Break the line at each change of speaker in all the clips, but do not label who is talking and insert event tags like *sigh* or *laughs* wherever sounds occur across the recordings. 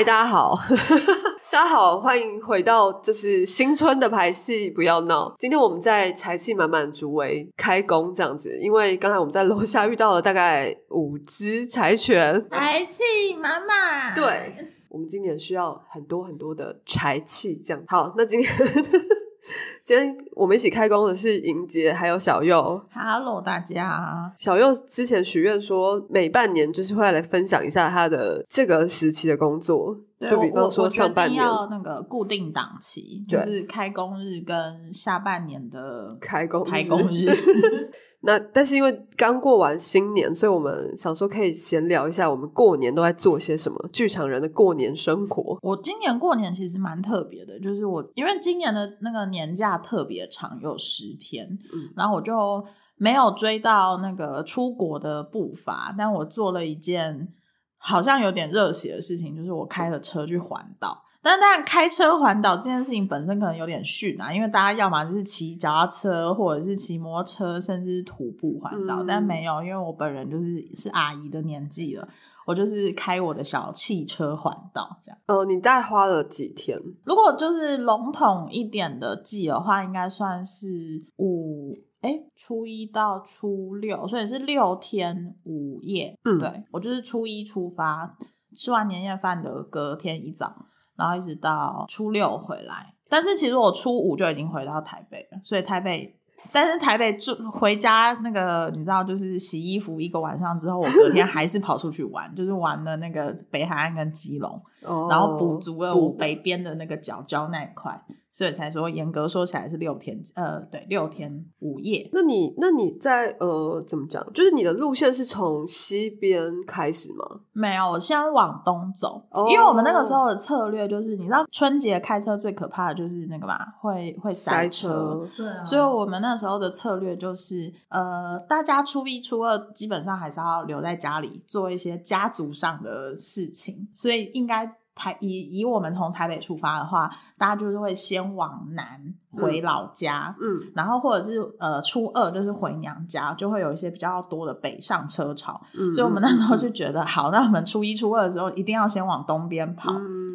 嗨，大家好，*laughs* 大家好，欢迎回到这是新春的排戏，不要闹。今天我们在财气满满竹围开工这样子，因为刚才我们在楼下遇到了大概五只柴犬，
柴气满满。
对，我们今年需要很多很多的柴气，这样好。那今天。今天我们一起开工的是莹杰还有小右。
Hello，大家。
小右之前许愿说，每半年就是会来分享一下他的这个时期的工作，就比方说上半年
要那个固定档期，就是开工日跟下半年的
开工
开工日。*laughs*
那但是因为刚过完新年，所以我们想说可以闲聊一下，我们过年都在做些什么？剧场人的过年生活。
我今年过年其实蛮特别的，就是我因为今年的那个年假特别长，有十天，然后我就没有追到那个出国的步伐，但我做了一件好像有点热血的事情，就是我开了车去环岛。但当然，开车环岛这件事情本身可能有点逊啊，因为大家要么就是骑脚踏车，或者是骑摩托车，甚至是徒步环岛。但没有，因为我本人就是是阿姨的年纪了，我就是开我的小汽车环岛这样。
呃，你大概花了几天？
如果就是笼统一点的记的话，应该算是五哎初一到初六，所以是六天五夜。嗯，对我就是初一出发，吃完年夜饭的隔天一早。然后一直到初六回来，但是其实我初五就已经回到台北了，所以台北，但是台北住回家那个你知道，就是洗衣服一个晚上之后，我隔天还是跑出去玩，*laughs* 就是玩了那个北海岸跟基隆，然后补足了我北边的那个角角那一块。所以才说严格说起来是六天，呃，对，六天五夜。
那你那你在呃怎么讲？就是你的路线是从西边开始吗？
没有，我先往东走，因为我们那个时候的策略就是，你知道春节开车最可怕的就是那个嘛，会会塞车。
对，
所以我们那时候的策略就是，呃，大家初一初二基本上还是要留在家里做一些家族上的事情，所以应该。台以以我们从台北出发的话，大家就是会先往南回老家，嗯，然后或者是呃初二就是回娘家，就会有一些比较多的北上车潮，嗯所以我们那时候就觉得好，那我们初一初二的时候一定要先往东边跑，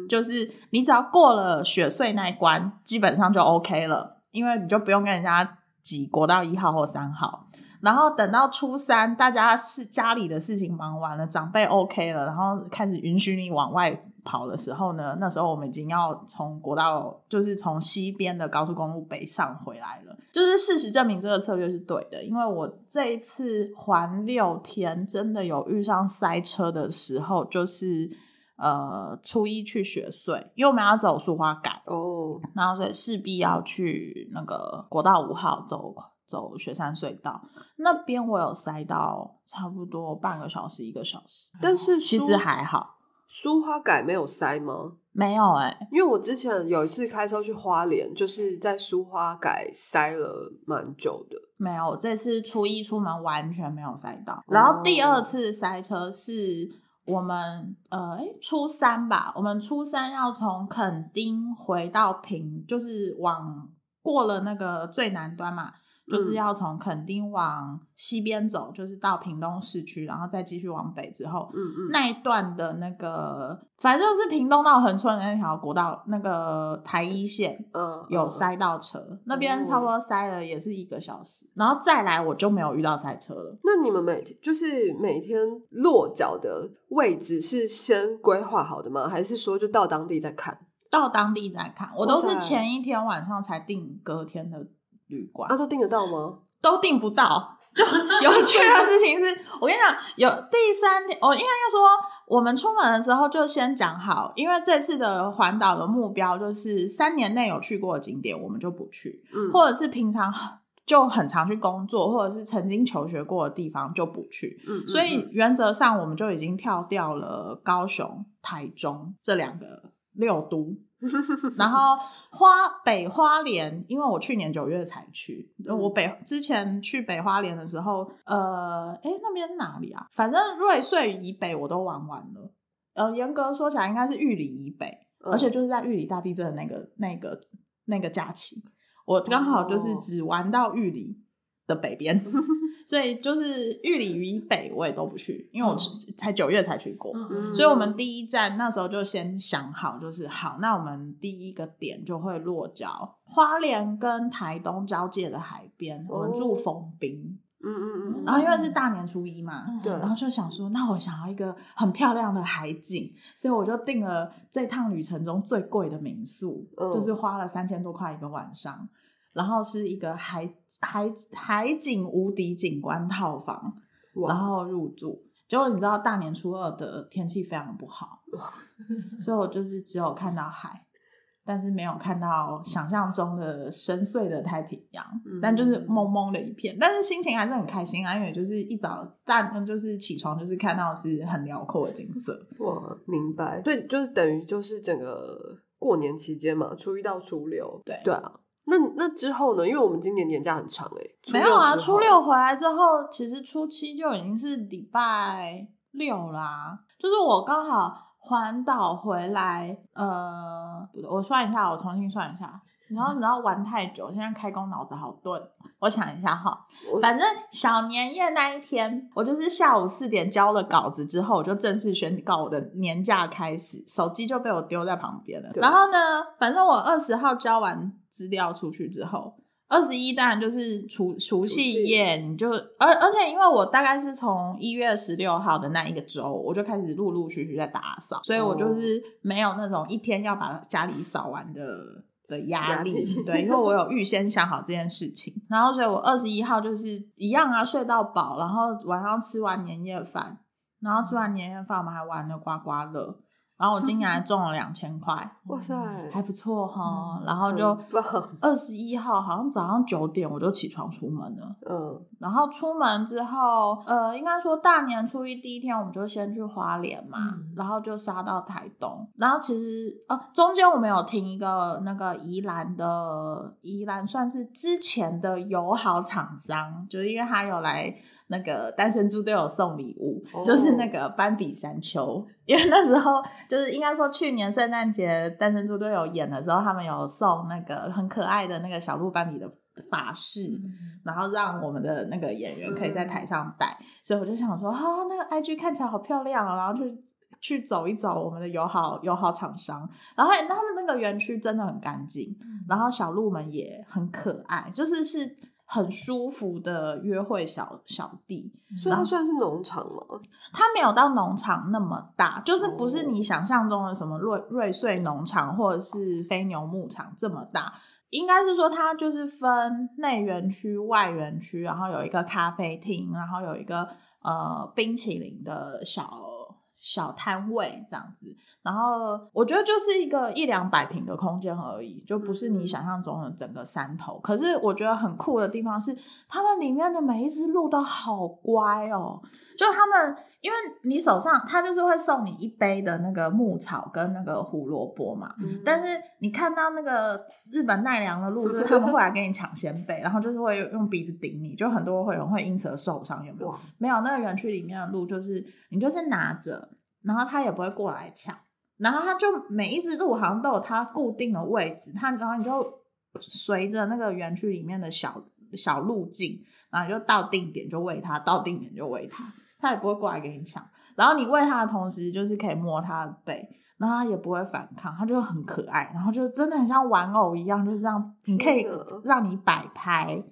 就是你只要过了雪穗那一关，基本上就 OK 了，因为你就不用跟人家挤国道一号或三号。然后等到初三，大家是家里的事情忙完了，长辈 OK 了，然后开始允许你往外跑的时候呢，那时候我们已经要从国道，就是从西边的高速公路北上回来了。就是事实证明这个策略是对的，因为我这一次环六天，真的有遇上塞车的时候，就是呃初一去雪隧，因为我们要走苏花改哦，然后所以势必要去那个国道五号走。走雪山隧道那边，我有塞到差不多半个小时一个小时，
但是
其实还好。
苏花改没有塞吗？
没有哎，
因为我之前有一次开车去花莲，就是在苏花改塞了蛮久的。
没有，这次初一出门完全没有塞到。然后第二次塞车是我们呃，初三吧，我们初三要从垦丁回到平，就是往过了那个最南端嘛。就是要从垦丁往西边走，就是到屏东市区，然后再继续往北之后，嗯嗯，那一段的那个，反正就是屏东到横村的那条国道，那个台一线，嗯，有塞到车，那边差不多塞了也是一个小时，然后再来我就没有遇到塞车了。
那你们每就是每天落脚的位置是先规划好的吗？还是说就到当地再看？
到当地再看，我都是前一天晚上才定隔天的。旅馆，
那都订得到吗？
都订不到。就 *laughs* 有趣的事情是，我跟你讲，有第三天，我应该要说，我们出门的时候就先讲好，因为这次的环岛的目标就是三年内有去过的景点，我们就不去；或者是平常就很常去工作，或者是曾经求学过的地方就不去。嗯，所以原则上我们就已经跳掉了高雄、台中这两个六都。*laughs* 然后花北花莲，因为我去年九月才去，我北之前去北花莲的时候，呃，哎，那边是哪里啊？反正瑞穗以北我都玩完了。呃，严格说起来，应该是玉里以北，而且就是在玉里大地震的那个、那个、那个假期，我刚好就是只玩到玉里，的北边，*laughs* 所以就是玉里以北我也都不去，因为我才九月才去过。
嗯
所以，我们第一站那时候就先想好，就是好，那我们第一个点就会落脚花莲跟台东交界的海边，我们住丰滨。
嗯嗯嗯，
然后因为是大年初一嘛，
对
然后就想说，那我想要一个很漂亮的海景，所以我就订了这趟旅程中最贵的民宿，
嗯
就是花了三千多块一个晚上，然后是一个海海海景无敌景观套房，然后入住。结果你知道大年初二的天气非常不好，*laughs* 所以我就是只有看到海，但是没有看到想象中的深邃的太平洋，
嗯
但就是蒙蒙的一片，但是心情还是很开心啊，因为就是一早大就是起床就是看到是很辽阔的景色，*laughs*
我，明白。对，就是等于就是整个过年期间嘛，初一到初六。
对
对啊，那那之后呢？因为我们今年年假很长哎、初六
没有啊，初六回来之后，其实初七就已经是礼拜六啦。就是我刚好环岛回来，呃，不对，我算一下，我重新算一下。然后你知道玩太久，现在开工脑子好钝。我想一下哈，反正小年夜那一天，我就是下午四点交了稿子之后，我就正式宣告我的年假开始，手机就被我丢在旁边了。然后呢，反正我二十号交完资料出去之后，二十一当然就是除除夕夜，你就而而且因为我大概是从一月十六号的那一个周，我就开始陆陆续续在打扫，所以我就是没有那种一天要把家里扫完的。的压力，
压力
对，因为我有预先想好这件事情，然后所以我二十一号就是一样啊，睡到饱，然后晚上吃完年夜饭，然后吃完年夜饭我们还玩了刮刮乐，然后我今年还中了两千块，*laughs*
哇塞，
还不错哈，然后就二十一号好像早上九点我就起床出门了，
嗯
然后出门之后，呃，应该说大年初一第一天我们就先去花莲嘛，
嗯
然后就杀到台东，然后其实呃中间我们有停一个那个宜兰的宜兰算是之前的友好厂商，就是因为他有来那个单身猪都有送礼物，
哦
就是那个斑比山丘，因为那时候就是应该说去年圣诞节单身猪都有演的时候，他们有送那个很可爱的那个小鹿斑比的发饰。然后让我们的那个演员可以在台上戴，所以我就想说，啊，那个 IG 看起来好漂亮哦，然后去去走一走我们的友好友好厂商，然后他们那个园区真的很干净，然后小鹿们也很可爱，就是是很舒服的约会小小地，
所以它算是农场吗？
它没有到农场那么大，就是不是
哦
你想象中的什么瑞瑞穗农场或者是飞牛牧场这么大。应该是说它就是分内园区、外园区，然后有一个咖啡厅，然后有一个呃冰淇淋的小小摊位这样子。然后我觉得就是一个一两百平的空间而已，就不是你想象中的整个山头。可是我觉得很酷的地方是，他们里面的每一只鹿都好乖哦。就他们，因为你手上他就是会送你一杯的那个牧草跟那个胡萝卜嘛，
嗯
但是你看到那个日本奈良的鹿，就是他们会来跟你抢先辈，然后就是会用鼻子顶你，就很多会有人会因此而受伤，有没有？没有，那个园区里面的鹿就是你就是拿着，然后他也不会过来抢，然后他就每一只鹿好像都有它固定的位置，它然后你就随着那个园区里面的小小路径，然后就到定点就喂它，到定点就喂它，它也不会过来给你抢。然后你喂它的同时，就是可以摸它的背，然后它也不会反抗，它就很可爱，然后就真的很像玩偶一样，就是这样，你可以让你摆拍。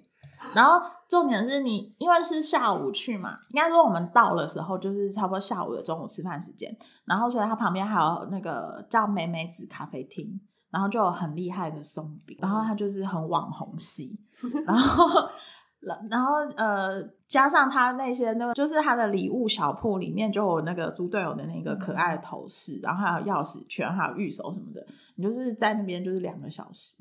然后重点是你，因为是下午去嘛，应该说我们到的时候就是差不多下午的中午吃饭时间，然后所以它旁边还有那个叫美美子咖啡厅，然后就有很厉害的松饼，然后它就是很网红系，*laughs* 然后。然然后呃，加上他那些那个，就是他的礼物小铺里面就有那个猪队友的那个可爱的头饰，然后还有钥匙圈，还有玉手什么的。你就是在那边就是两个小时，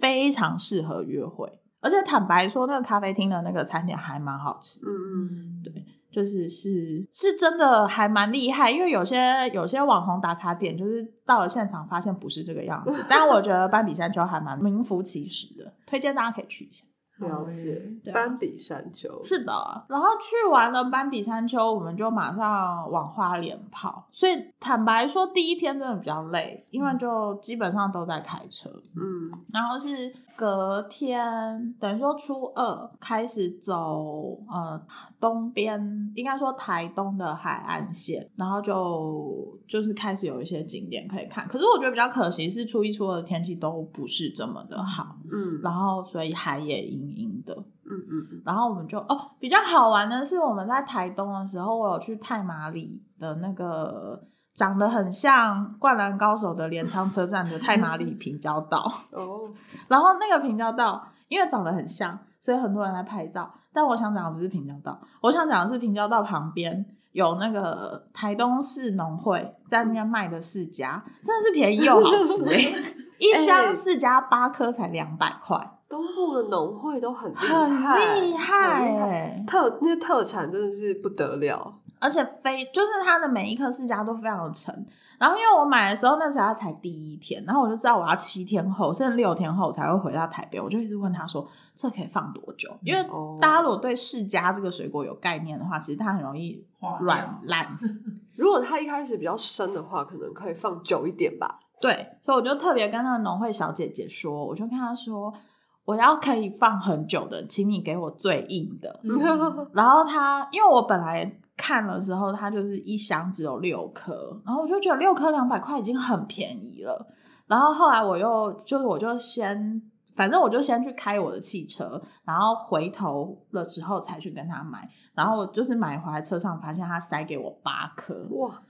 非常适合约会。而且坦白说，那个咖啡厅的那个餐点还蛮好吃，
嗯嗯，
对，就是是是真的还蛮厉害。因为有些有些网红打卡点，就是到了现场发现不是这个样子。*laughs* 但我觉得斑比山丘还蛮名副其实的，推荐大家可以去一下。
了解斑比山丘
是的，然后去完了斑比山丘，我们就马上往花莲跑。所以坦白说，第一天真的比较累，因为就基本上都在开车。
嗯
然后是隔天，等于说初二开始走呃东边，应该说台东的海岸线，然后就就是开始有一些景点可以看。可是我觉得比较可惜是初一初二的天气都不是这么的好，
嗯
然后所以海也阴阴的。
嗯嗯嗯，
然后我们就哦，比较好玩的是我们在台东的时候，我有去太马里的那个长得很像《灌篮高手》的镰仓车站的太马里平交道，*laughs*
哦，
然后那个平交道因为长得很像，所以很多人来拍照。但我想讲的不是平交道，我想讲的是平交道旁边有那个台东市农会在那边卖的世家，真的是便宜又好吃 *laughs* 哎、一箱世家八颗才两百块。
东部的农会都很厉
很
害，
厉害
很厉
哎、
特那些特产真的是不得了。
而且非就是它的每一颗世家都非常的沉。然后因为我买的时候那时候它才第一天，然后我就知道我要七天后甚至六天后才会回到台北，我就一直问他说这可以放多久？因为
哦
大家如果对世家这个水果有概念的话，其实它很容易软烂。*laughs*
如果它一开始比较深的话，可能可以放久一点吧。
对，所以我就特别跟那个农会小姐姐说，我就跟她说。我要可以放很久的，请你给我最硬的。
嗯 *laughs*
然后他，因为我本来看的时候，它就是一箱只有六颗，然后我就觉得六颗两百块已经很便宜了。然后后来我又就是我就先，反正我就先去开我的汽车，然后回头了之后才去跟他买。然后就是买回来车上发现他塞给我八颗，
哇，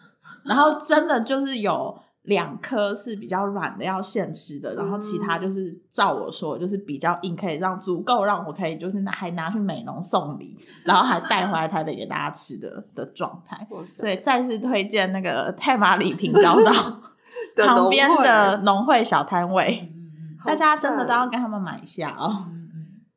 然后真的就是有两颗是比较软的要现吃的，然后其他就是照我说就是比较硬，可以让足够让我可以就是拿还拿去美容送礼，然后还带回来台北给大家吃的的状态。所以再次推荐那个太马里平交道 *laughs* 旁边的农会小摊位，
嗯 *laughs*
大家真的都要跟他们买一下哦，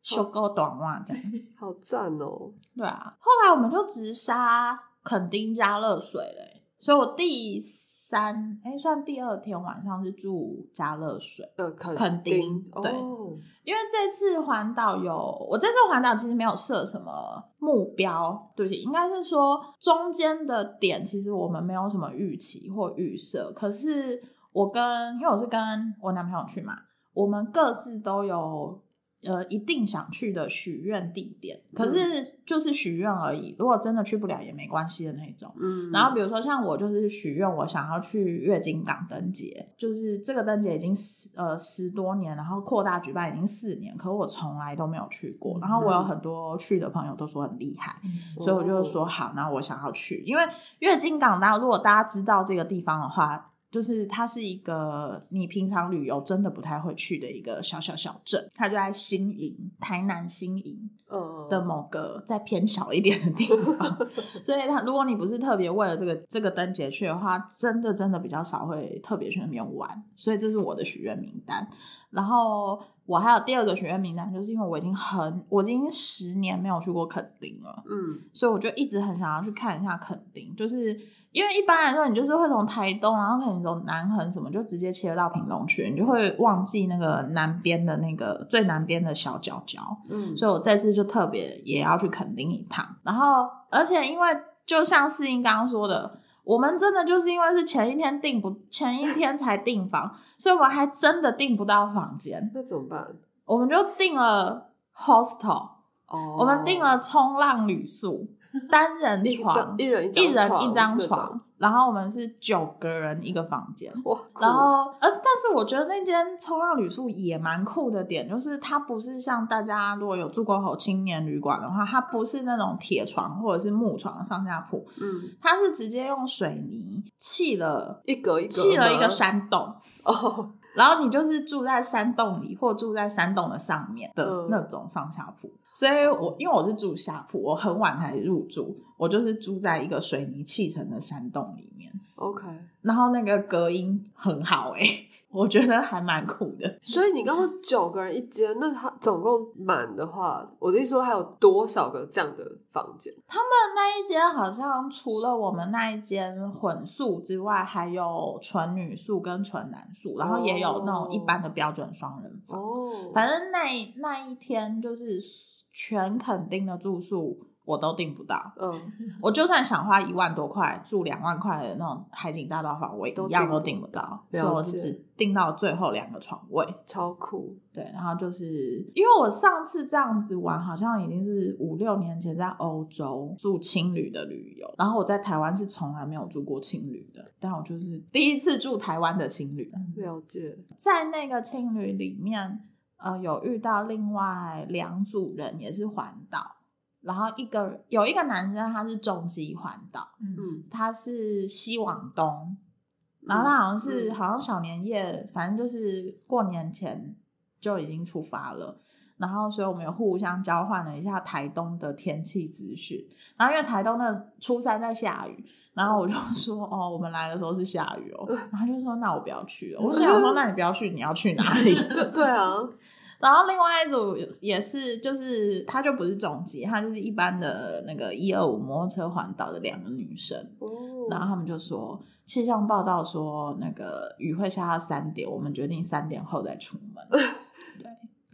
修够短袜这样。*laughs*
好赞哦！
对啊，后来我们就直杀垦丁加热水嘞，所以我第三哎算第二天晚上是住加乐水，
呃，垦
垦丁对
哦，
因为这次环岛有我这次环岛其实没有设什么目标，对不起，应该是说中间的点其实我们没有什么预期或预设，可是我跟因为我是跟我男朋友去嘛，我们各自都有。呃，一定想去的许愿地点，可是就是许愿而已。如果真的去不了也没关系的那种。
嗯，
然后比如说像我就是许愿，我想要去月经港灯节，就是这个灯节已经十呃十多年，然后扩大举办已经四年，可我从来都没有去过。然后我有很多去的朋友都说很厉害，
嗯
所以我就说好，那我想要去，因为月经港大如果大家知道这个地方的话。就是它是一个你平常旅游真的不太会去的一个小小小镇，它就在新营，台南新营。
嗯
的某个再偏小一点的地方，*laughs* 所以它如果你不是特别为了这个这个灯节去的话，真的真的比较少会特别去那边玩，所以这是我的许愿名单。然后我还有第二个许愿名单，就是因为我已经很我已经十年没有去过垦丁了，
嗯
所以我就一直很想要去看一下垦丁，就是因为一般来说，你就是会从台东，然后可能从南横什么，就直接切到屏东去，你就会忘记那个南边的那个最南边的小角角。
嗯，
所以我这次就特别也要去垦丁一趟。然后，而且因为就像世英刚刚说的，我们真的就是因为是前一天订不，前一天才订房，所以我们还真的订不到房间，
那怎么办？
我们就订了 hostel，、
哦，
我们订了冲浪旅宿，单人床，
一人一张
一人一张床，然后我们是九个人一个房间。
哇，
然
酷
后，呃，但是我觉得那间冲浪旅宿也蛮酷的点，就是它不是像大家如果有住过好青年旅馆的话，它不是那种铁床或者是木床上下铺，
嗯，
它是直接用水泥砌了
一格一格
砌了一个山洞，
哦，
然后你就是住在山洞里或住在山洞的上面的
嗯。
那种上下铺。所以我因为我是住下铺，我很晚才入住，我就是住在一个水泥砌成的山洞里面。
OK，
然后那个隔音很好哎、*laughs* 我觉得还蛮酷的。
所以你刚刚九个人一间，那他总共满的话，我的意思说还有多少个这样的房间？
他们那一间好像除了我们那一间混宿之外，还有纯女宿跟纯男宿，然后也有那种一般的标准双人房。
哦，
反正那一那一天就是全肯定的住宿我都订不到，
嗯，*laughs*
我就算想花一万多块住两万块的那种海景大道房，我一样都
订不
订不到，所以我就只订到最后两个床位。
超酷，
对，然后就是因为我上次这样子玩，好像已经是五六年前在欧洲住青旅的旅游，然后我在台湾是从来没有住过青旅的，但我就是第一次住台湾的青旅，
了解，
在那个青旅里面，呃，有遇到另外两组人也是环岛，然后一个有一个男生他是重机环岛，
嗯，
他是西往东，然后他好像是、
嗯
好像小年夜，反正就是过年前就已经出发了。然后，所以我们有互相交换了一下台东的天气资讯。然后，因为台东的初三在下雨，然后我就说：“哦，我们来的时候是下雨哦。”然后他就说：“那我不要去了。”我就想说：“那你不要去，你要去哪里？”
对 *laughs* 对啊，*laughs*
然后另外一组也是，就是他就不是重机，他就是一般的那个一二五摩托车环岛的两个女生。
哦，
然后他们就说，气象报道说那个雨会下到三点，我们决定三点后再出门。*laughs*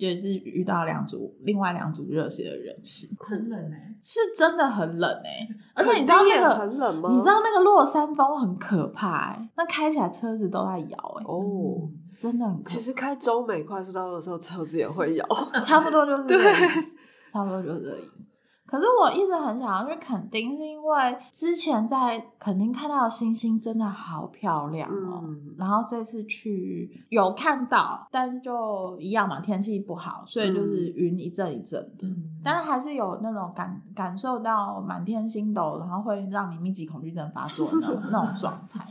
对，也是遇到两组另外两组热血的人士，
很冷哎、
是真的很冷哎、而且你知道那个
很冷吗？
你知道那个落山风很可怕哎、那开起来车子都在摇哎、
哦，
真的很可
其实开中美快速道路的时候，车子也会摇。
差不多就是这个意思，*laughs* 差不多就是这个意思。可是我一直很想要去垦丁，是因为之前在垦丁看到的星星真的好漂亮哦。
嗯
然后这次去有看到，但是就一样嘛，天气不好，所以就是云一阵一阵的。
嗯
但是还是有那种感感受到满天星斗，然后会让你密集恐惧症发作的那种 *laughs* 那种状态，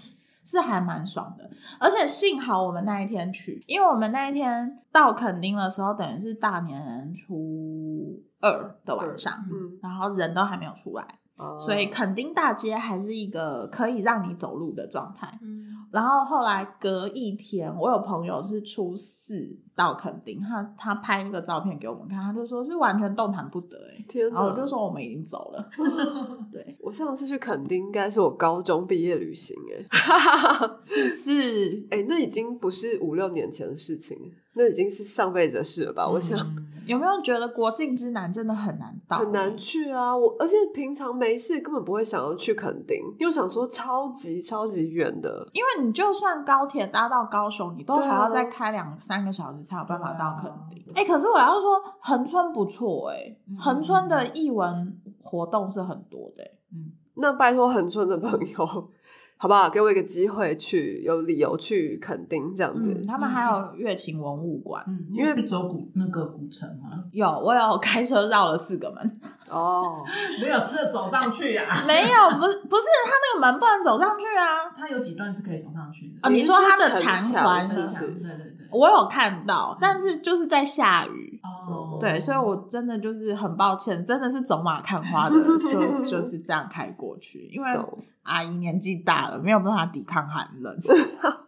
是还蛮爽的。而且幸好我们那一天去，因为我们那一天到垦丁的时候，等于是大年初二的晚上，
嗯，
然后人都还没有出来，
哦
所以垦丁大街还是一个可以让你走路的状态。
嗯，
然后后来隔一天，我有朋友是初四到垦丁，他他拍那个照片给我们看，他就说是完全动弹不得哎、
天。
后我就说我们已经走了，*laughs* 对，
我上次去垦丁应该是我高中毕业旅行、欸，*laughs*
是不是？
哎、那已经不是五六年前的事情，那已经是上辈子的事了吧？我想
嗯
有没有觉得国境之南真的很难到？
很难去啊，我而且平常没事根本不会想要去垦丁，因为想说超级超级远的，
因为你就算高铁搭到高雄，你都还要再开两三个小时才有办法到垦丁。
对
哎、可是我要说恒春不错哎、
嗯
恒春的艺文活动是很多的、欸。
嗯
那拜托恒春的朋友，好不好？给我一个机会去，有理由去肯定这样子。
嗯，他们还有乐琴文物馆。
嗯，
因为
走古那个古城吗，
有，我有开车绕了四个门，*laughs*
哦，
没有这走上去啊。
没有，不是不是，他那个门不能走上去啊。
它有几段是可以走上去的。
哦，你说它的
城
残环是
是不是
不是？
对对对。
我有看到，但是就是在下雨，
哦，
对，所以我真的就是很抱歉，真的是走马看花的，就 *laughs* 就是这样开过去，因为阿姨年纪大了，没有办法抵抗寒冷。*laughs*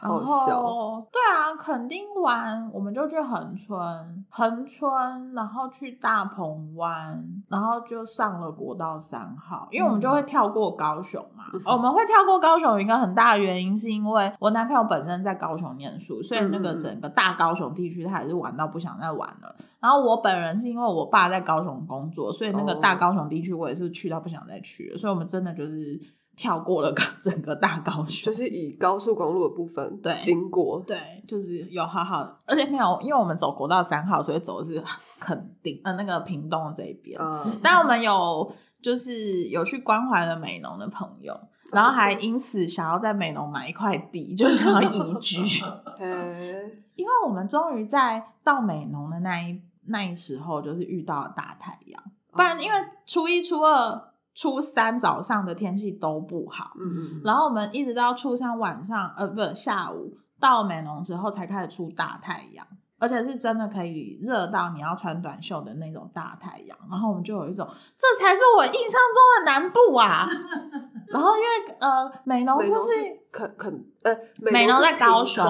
然。后，对啊，垦丁玩，我们就去恒春，恒春，然后去大鹏湾，然后就上了国道三号，因为我们就会跳过高雄嘛。*laughs* 我们会跳过高雄，有一个很大的原因是因为我男朋友本身在高雄念书，所以那个整个大高雄地区他还是玩到不想再玩了。然后我本人是因为我爸在高雄工作，所以那个大高雄地区我也是去到不想再去了，所以我们真的就是跳过了 *laughs* 整个大高雄，
就是以高速公路的部分
对
经过，
对，就是有好好，而且没有，因为我们走国道三号，所以走的是垦丁呃那个屏东这一边。
嗯，
但我们有就是有去关怀了美浓的朋友，然后还因此想要在美浓买一块地，就想要移居，*laughs*
嘿，*laughs*
因为我们终于在到美浓的那一那一时候，就是遇到了大太阳，不然因为初一、初二、初三早上的天气都不好，
嗯嗯
然后我们一直到初三晚上，呃，不下午到美浓之后才开始出大太阳。而且是真的可以热到你要穿短袖的那种大太阳。然后我们就有一种，这才是我印象中的南部啊。*laughs* 然后因为呃，美浓就
是
是
肯肯呃，
美浓在高雄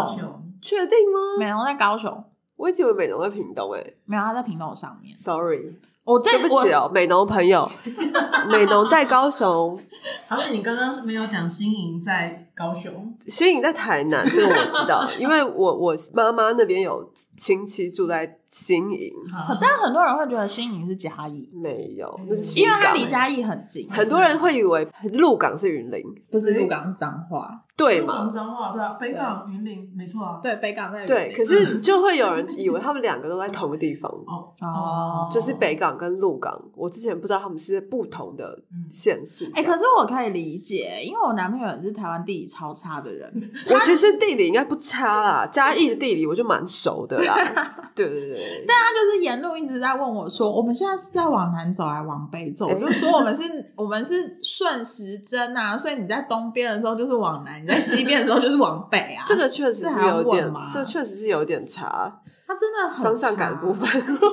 确定吗？
美浓在高雄，
我一直以为美浓在屏东诶、
没有它在屏东上面。
Sorry，
我在
对不起哦，美农朋友，*laughs* 美农在高雄，
好像你刚刚是没有讲新营在高雄，
新颖在台南，这个我知道，*laughs* 因为我我妈妈那边有亲戚住在新营，
好。
但很多人会觉得新营是嘉义，
没有，
嗯。
那是新
因为它离嘉义很近，
很多人会以为鹿港是云林，
不是鹿港脏话，
对
港
吗？
彰化对啊，北港云林没错啊。
对，北港在
对，可是就会有人以为他们两个都在同个地方，
哦。
哦。
就是北港跟鹿港。我之前不知道他们是不同的
嗯。
县市。
哎、可是我可以理解，因为我男朋友也是台湾地理超差的人，*laughs*
我其实地理应该不差啦，嘉义的地理我就蛮熟的啦。*laughs* 对对对对，
但他就是沿路一直在问我说，我们现在是在往南走还是往北走？
哎
我就说我们是，我们是顺时针啊，所以你在东边的时候就是往南，你在西边的时候就是往北啊。*laughs*
这个确实是有点这确实是有点差
他真的很
方向感的部分。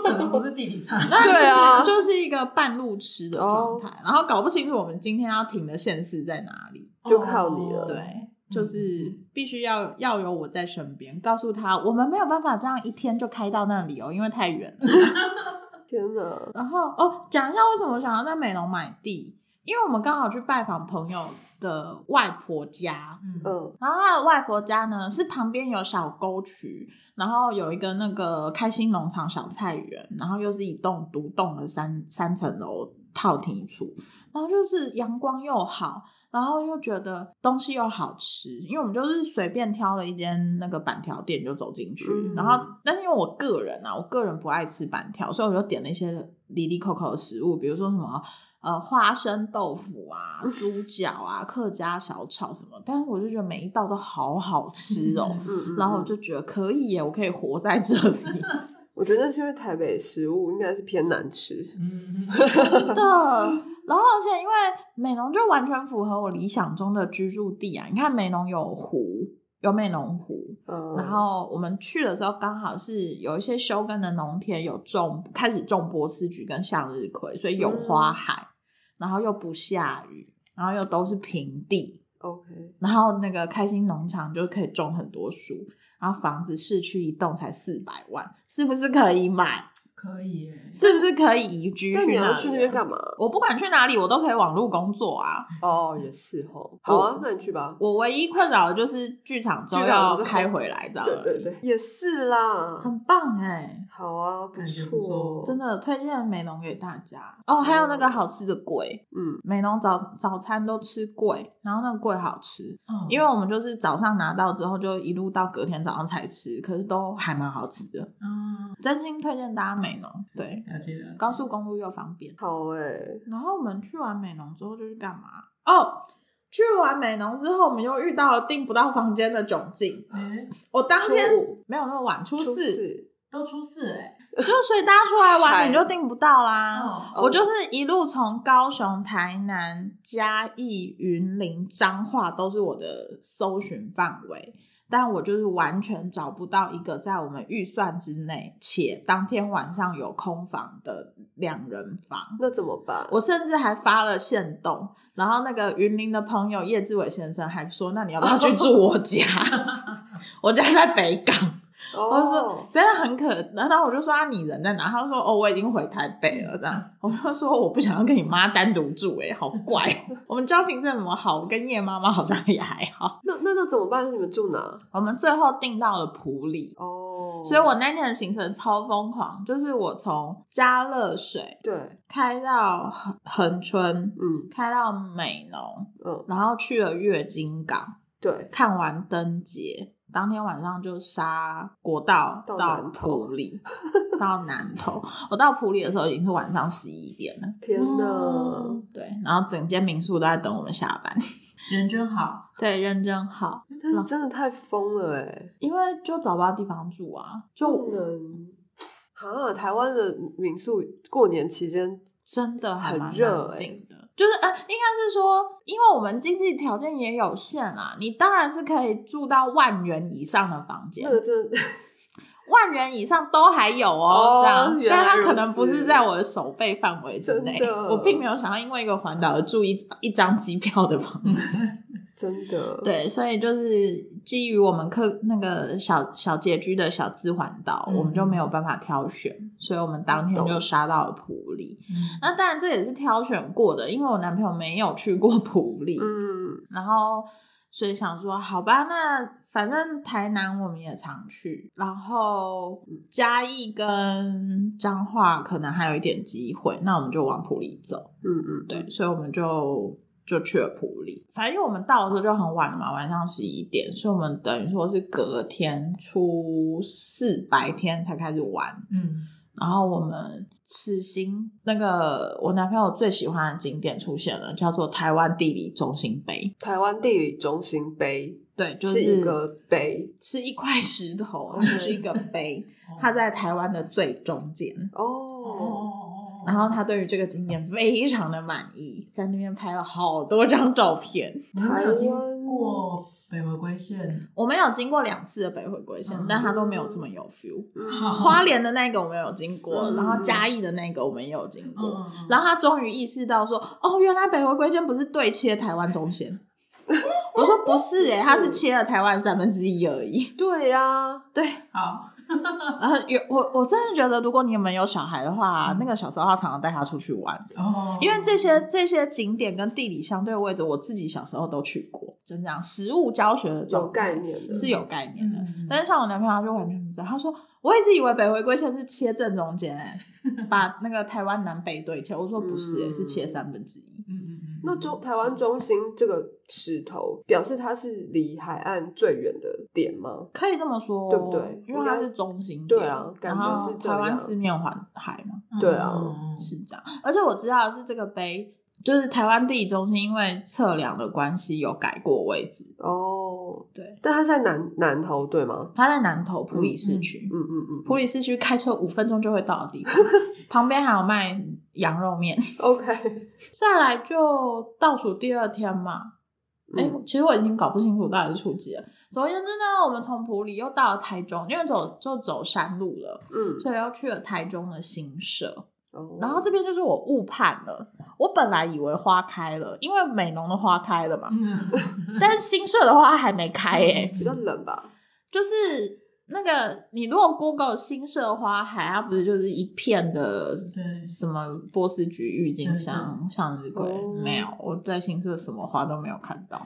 可能不是地理差，
差，
对啊
就是一个半路痴的状态，然后搞不清楚我们今天要停的县市在哪里。
就靠你了
对，就是必须要要有我在身边，告诉他我们没有办法这样一天就开到那里哦，因为太远了。*laughs*
天哪！
然后哦，讲一下为什么我想要在美浓买地，因为我们刚好去拜访朋友的外婆家，
嗯。
嗯，
然后他的外婆家呢是旁边有小沟渠，然后有一个那个开心农场小菜园，然后又是一栋独栋的三三层楼套厅处，然后就是阳光又好，然后又觉得东西又好吃，因为我们就是随便挑了一间那个板条店就走进去，
嗯。
然后但是因为我个人啊，我个人不爱吃板条，所以我就点了一些离离口口的食物，比如说什么呃花生豆腐啊、*laughs* 猪脚啊、客家小炒什么，但是我就觉得每一道都好好吃哦。然后我
嗯
就觉得可以耶，我可以活在这里。*laughs*
我觉得是因为台北食物应该是偏难吃。
嗯，*laughs*
真的。然后，而且因为美浓就完全符合我理想中的居住地啊！你看，美浓有湖，有美农湖，
嗯，
然后我们去的时候刚好是有一些休耕的农田有种开始种波斯菊跟向日葵，所以有花海，然后又不下雨，然后又都是平地
，OK，
然后那个开心农场就可以种很多树，然后房子市区一栋才四百万，是不是可以买？
可以耶。
是不是可以移居
那你
去那里？
要去那边干嘛？
我不管去哪里，我都可以网络工作啊。
哦，也是哦。好啊，那你去吧。
我唯一困扰的就是剧场周
剧场之后
要开回来这样。
对对对，也是啦。
很棒哎、
好啊，不
感觉
错
不错，
真的推荐美浓给大家哦。还有那个好吃的桂，
嗯，
美浓早早餐都吃桂，然后那个贵好吃，
嗯
因为我们就是早上拿到之后就一路到隔天早上才吃，可是都还蛮好吃的，
嗯，
真心推荐大家美浓。对，
了解了。
高速公路又方便。
好哎、
然后我们去完美浓之后就去干嘛？哦，去完美浓之后，我们又遇到了订不到房间的窘境。
哎，
我当天没有那么晚，初
初
四，
四，
都出事哎。*laughs*
就所以大家出来玩你就订不到啦。
哦
我就是一路从高雄、台南、嘉义、云林、彰化都是我的搜寻范围，但我就是完全找不到一个在我们预算之内，且当天晚上有空房的两人房。
那怎么办？
我甚至还发了线动，然后那个云林的朋友叶志伟先生还说：“那你要不要去住我家？*laughs* 我家在北港。”我就说
哦，
真的很可，然后我就说啊，你人在哪？他就说哦，我已经回台北了。这样，我就说我不想要跟你妈单独住、欸，好怪哦。*laughs* 我们交情真的怎么好？我跟叶妈妈好像也还好。
那那那怎么办？你们住哪？
我们最后订到了普里，
哦，
所以我那天的行程超疯狂，就是我从嘉乐水
对，
开到恒恒春，
嗯
开到美浓，
嗯，
然后去了月经港，
对，
看完灯节，当天晚上就杀国道到普里，到南头。我到普里的时候已经是晚上十一点了，
天哪！
哦
对，然后整间民宿都在等我们下班。*laughs*
人真好。
对，人真好，
但是真的太疯了哎，
因为就找不到地方住啊，就
不能啊！台湾的民宿过年期间
真的
很热欸
难订的。就是呃，应该是说，因为我们经济条件也有限啦，你当然是可以住到万元以上的房间 *laughs* 万元以上都还有哦，
哦
这样，但它可能不是在我的手背范围之内，我并没有想要因为一个环岛而住一一张机票的房子。*laughs*
真的，
对，所以就是基于我们客那个小小拮据的小资环岛，
嗯
我们就没有办法挑选，所以我们当天就
懂。
杀到了普里。
嗯。
那当然这也是挑选过的，因为我男朋友没有去过普里，
嗯，
然后所以想说，好吧，那反正台南我们也常去，然后嘉义跟彰化可能还有一点机会，那我们就往普里走。
嗯嗯，
对，所以我们就就去了普里。反正因为我们到的时候就很晚了嘛，晚上十一点，所以我们等于说是隔天初四白天才开始玩。
嗯，
然后我们此行那个我男朋友最喜欢的景点出现了，叫做台湾地理中心碑。
台湾地理中心碑
对，就是是
一个碑 *laughs*
是一块石头，它就是一个碑，它在台湾的最中间。
哦，
哦，
然后他对于这个景点非常的满意，在那边拍了好多张照片。
你们有经过北回归线？
我们有经过两次的北回归线，
嗯
但他都没有这么有 feel。
嗯
花莲的那个我们有经过，
嗯
然后嘉义的那个我们也有经过。然后他终于意识到说，哦，原来北回归线不是对切台湾中线。*laughs* 我说不是诶、他是切了台湾三分之一而已。
对呀，
对，
好，
然 *laughs* 后有我我真的觉得，如果你们有小孩的话，那个小时候他常常带他出去玩，
哦，
因为这些这些景点跟地理相对位置，我自己小时候都去过，真这样实物教学的
概念的，
是有概念的。
嗯
但是像我男朋友他就完全不知道，他说我一直以为北回归线是切正中间、欸，*laughs* 把那个台湾南北对切。我说不是、欸，
嗯
是切三分之一。
嗯，
那中台湾中心这个石头表示它是离海岸最远的点吗？
可以这么说，
对不对
因为它是中心点，
对啊感觉是
台湾四面环海嘛，
嗯
对啊
是这样。而且我知道的是这个碑，就是台湾地理中心，因为测量的关系有改过位置。
哦，
对，
但它在南南头对吗？
它在南投普里市区，
嗯嗯嗯
普里市区开车五分钟就会到的地方，*laughs* 旁边还有卖羊肉面。
，OK，*laughs*
再来就倒数第二天嘛，哎、
嗯
其实我已经搞不清楚到底是初几了。总而言之呢，我们从普里又到了台中，因为走就走山路了，
嗯，
所以又去了台中的新社。
哦
然后这边就是我误判了，我本来以为花开了，因为美浓的花开了嘛，
嗯，*laughs*
但是新社的花还没开诶、
比较冷吧？
就是那个你如果 Google 新社花海，它不是就是一片的什么波斯菊、郁金香、向日葵？
哦
没有，我在新社什么花都没有看到。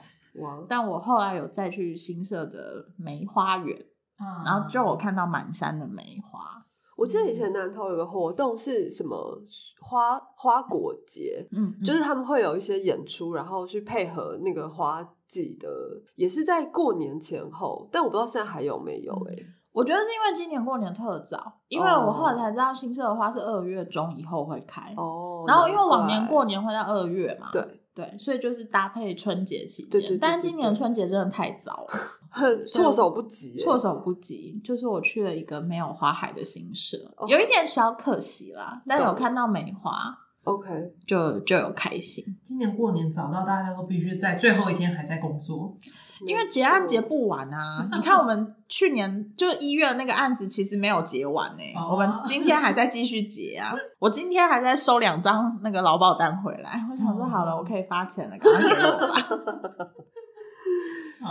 但我后来有再去新社的梅花园，
嗯
然后就我看到满山的梅花。
我记得以前南头有个活动是什么花花果节，
嗯，嗯
就是他们会有一些演出，然后去配合那个花季的，也是在过年前后，但我不知道现在还有没有哎、
我觉得是因为今年过年特早，因为
哦
我后来才知道新社的花是二月中以后会开。
哦，
然后因为往年过年会在二月嘛，
对，
对，所以就是搭配春节期间。
对对对对
但今年春节真的太早了，*laughs*
很措手不及、欸，
措手不及。就是我去了一个没有花海的新社，
哦
有一点小可惜啦，但有看到梅花
，OK，
就就有开心。
今年过年早到大家都必须在最后一天还在工作，
因为结案结不完啊！你看我们去年就一月那个案子其实没有结完呢、
哦
我们今天还在继续结啊！我今天还在收两张那个劳保单回来，我想说好了，我可以发钱了，*laughs* 赶快给我吧。*laughs*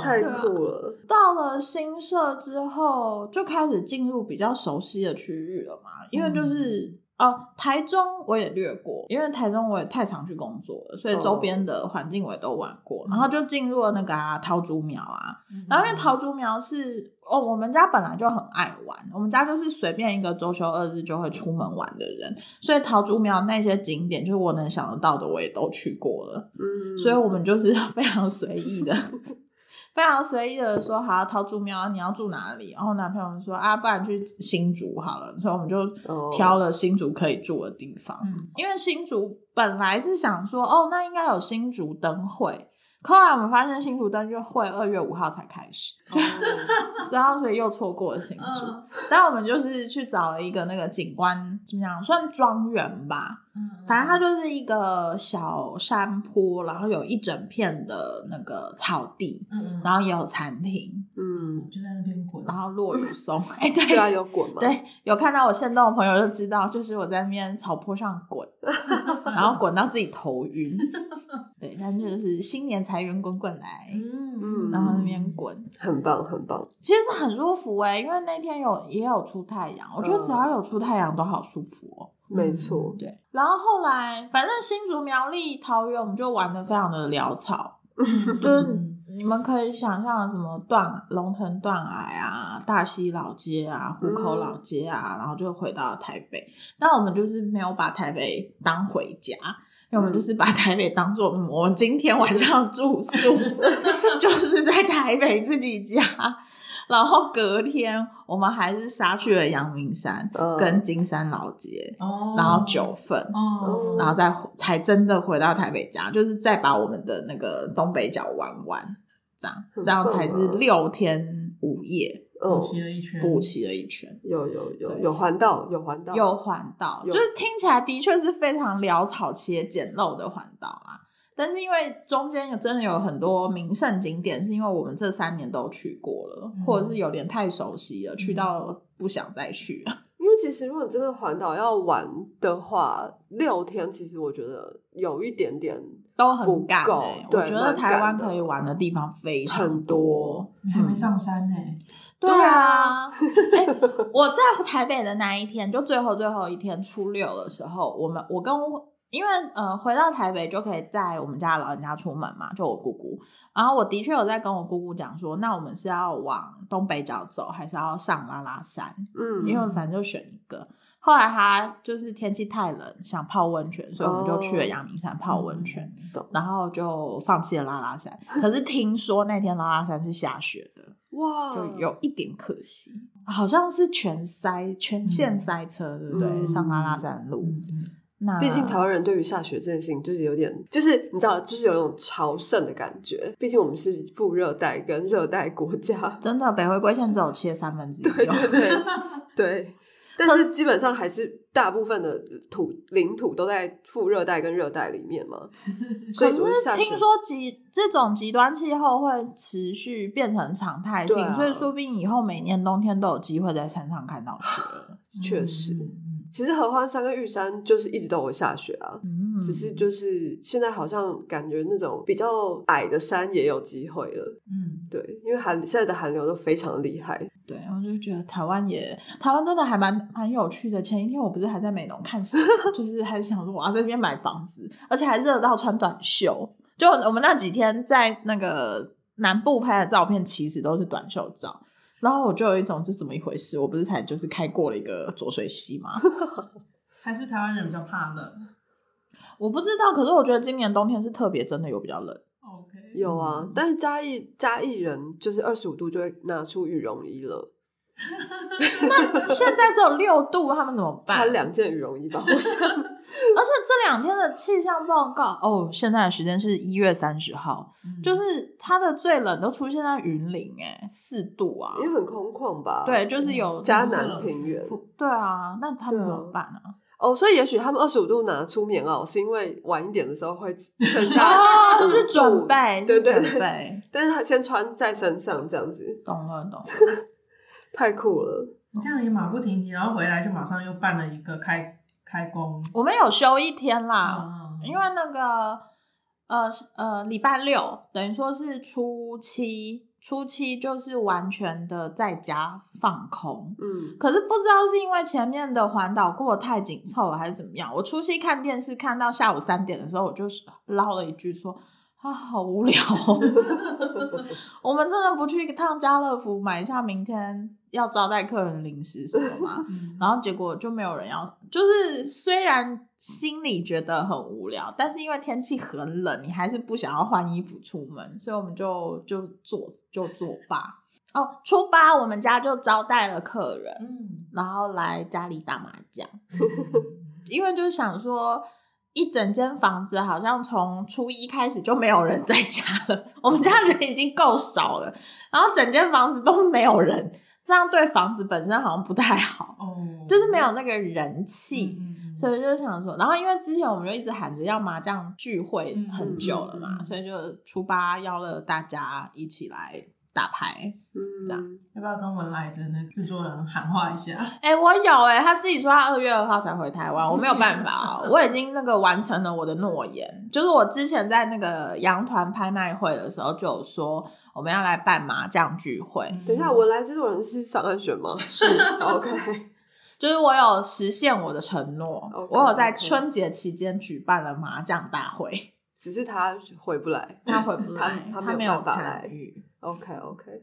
太酷了，
到了新社之后，就开始进入比较熟悉的区域了嘛，因为就是。哦，台中我也略过，因为台中我也太常去工作了，所以周边的环境我也都玩过。然后就进入了那个啊桃竹苗啊，然后因为桃竹苗是哦，我们家本来就很爱玩，我们家就是随便一个周休二日就会出门玩的人，所以桃竹苗那些景点，就是我能想得到的，我也都去过了。
嗯，
所以我们就是非常随意的，非常随意的说，好，桃竹苗你要住哪里？然后男朋友说啊，不然去新竹好了，所以我们就
哦
挑了新竹可以住的地方。
嗯
因为新竹本来是想说，哦，那应该有新竹灯会，可后来我们发现新竹灯会二月五号才开始，
哦 *laughs*
然后所以又错过了新竹。
嗯
但我们就是去找了一个那个景观，怎么讲，算庄园吧，
嗯
反正它就是一个小山坡，然后有一整片的那个草地，
嗯
然后也有餐厅，
嗯。嗯，
就在那边滚，
然后落雨松，*laughs* 哎、对
对啊，有滚吗？*laughs*
对，有看到我现动的朋友就知道，就是我在那边草坡上滚，*laughs* 然后滚到自己头晕。对，但就是新年财源滚滚来，
嗯
然后那边滚，
很棒，很棒。
其实是很舒服哎、因为那天有也有出太阳，我觉得只要有出太阳都好舒服哦。
没错，
对，然后后来反正新竹、苗栗、桃园，我们就玩的非常的潦草，*laughs* 就是你们可以想象什么断龙腾断崖啊、大溪老街啊、虎口老街啊，然后就回到台北。但我们就是没有把台北当回家。因为我们就是把台北当做嗯我们今天晚上住宿，*laughs* 就是在台北自己家，然后隔天我们还是杀去了阳明山
嗯
跟金山老街，
哦，
然后九份，
哦，
然后再才真的回到台北家，就是再把我们的那个东北角玩完，这样
很
这样才是六天五夜
嗯
补，齐了一圈，
补齐了一圈。
有有有有环道，有环道，
有环
道，
就是听起来的确是非常潦草且简陋的环道啦。但是因为中间有真的有很多名胜景点，是因为我们这三年都去过了，
嗯。
或者是有点太熟悉了，去到不想再去。了。*laughs*
因为其实如果真的环岛要玩的话，六天其实我觉得有一点点
都
不够
很赶欸我
对
觉得台湾可以玩的地方非常
多。
你还没上山呢，
对啊，哎、*laughs* 我在台北的那一天，就最后最后一天初六的时候，我们我跟我因为呃回到台北就可以带我们家老人家出门嘛，就我姑姑。然后我的确有在跟我姑姑讲说，那我们是要往东北角走，还是要上拉拉山？
嗯，
因为反正就选一个。后来他就是天气太冷，想泡温泉，所以我们就去了
哦
阳明山泡温泉，
懂
然后就放弃了拉拉山。可是听说那天拉拉山是下雪的。*laughs*
哇，
就有一点可惜，好像是全塞全线塞车，对不对？
嗯
上拉拉山路，那
毕竟台湾人对于下雪这件事情就是有点，就是你知道，就是有一种朝圣的感觉。毕竟我们是副热带跟热带国家，
真的北回归线只有切三分之一
对
哦，
对 *laughs* 对 *laughs* 对。但是基本上还是大部分的土领土都在副热带跟热带里面嘛，*laughs* 所以
可是听说极这种极端气候会持续变成常态性，
啊
所以说不定以后每年冬天都有机会在山上看到雪了。
确实其实合欢山跟玉山就是一直都有下雪啊，
嗯，
只是就是现在好像感觉那种比较矮的山也有机会了。
嗯，
对，因为寒现在的寒流都非常厉害。
对，我就觉得台湾也台湾真的还蛮蛮有趣的。前一天我不是还在美浓看 *laughs* 就是还想说我要在这边买房子，而且还热到穿短袖。就我们那几天在那个南部拍的照片，其实都是短袖照。然后我就有一种是怎么一回事？我不是才就是开过了一个浊水溪吗？*laughs*
还是台湾人比较怕冷
我不知道，可是我觉得今年冬天是特别真的有比较冷。
，OK，
有啊，但是嘉义嘉义人就是二十五度就会拿出羽绒衣了，
现在只有六度，他们怎么办？
穿两件羽绒衣吧，我想。*laughs*
而且这两天的气象报告哦，现在的时间是一月三十号，
嗯
就是它的最冷都出现在云林，哎，四度啊。
因为很空旷吧？
对，就是有
嘉南平原。
对啊，那他们怎么办呢、
哦，所以也许他们二十五度拿出棉袄，是因为晚一点的时候会剩下
哦，*laughs* 是
度
准备，是
对对对，
准备，
但是他先穿在身上这样子，
懂了懂了。
太酷了。
你这样也马不停蹄，然后回来就马上又办了一个开开工
我们有休一天啦，
啊，
因为那个呃呃礼拜六等于说是初七，初七就是完全的在家放空。
嗯，
可是不知道是因为前面的环岛过得太紧凑了，还是怎么样。我初七看电视看到下午三点的时候，我就唠了一句说：“啊，好无聊、*laughs* 哦。”我们真的不去一趟家乐福买一下明天要招待客人的零食什么吗？*laughs*
嗯
然后结果就没有人要，就是虽然心里觉得很无聊，但是因为天气很冷，你还是不想要换衣服出门，所以我们就就做就作罢。哦，初八我们家就招待了客人，
嗯，
然后来家里打麻将，
嗯 *laughs*
因为就是想说。一整间房子好像从初一开始就没有人在家了，我们家人已经够少了，然后整间房子都没有人，这样对房子本身好像不太好。
哦，
就是没有那个人气，所以就想说，然后因为之前我们就一直喊着要麻将聚会很久了嘛，所以就初八邀了大家一起来打牌。这样
嗯，
要不要跟文莱的那个制作人喊话一下？
哎、我有哎、他自己说他二月二号才回台湾，我没有办法，*laughs* 我已经那个完成了我的诺言。就是我之前在那个羊团拍卖会的时候就有说我们要来办麻将聚会，
等一下，文莱制作人是上岸选吗？是，*laughs* OK，*laughs*
就是我有实现我的承诺我有在春节期间举办了麻将大会，
只是他回不来。
他回不来，
他
没有参与。
OK OK，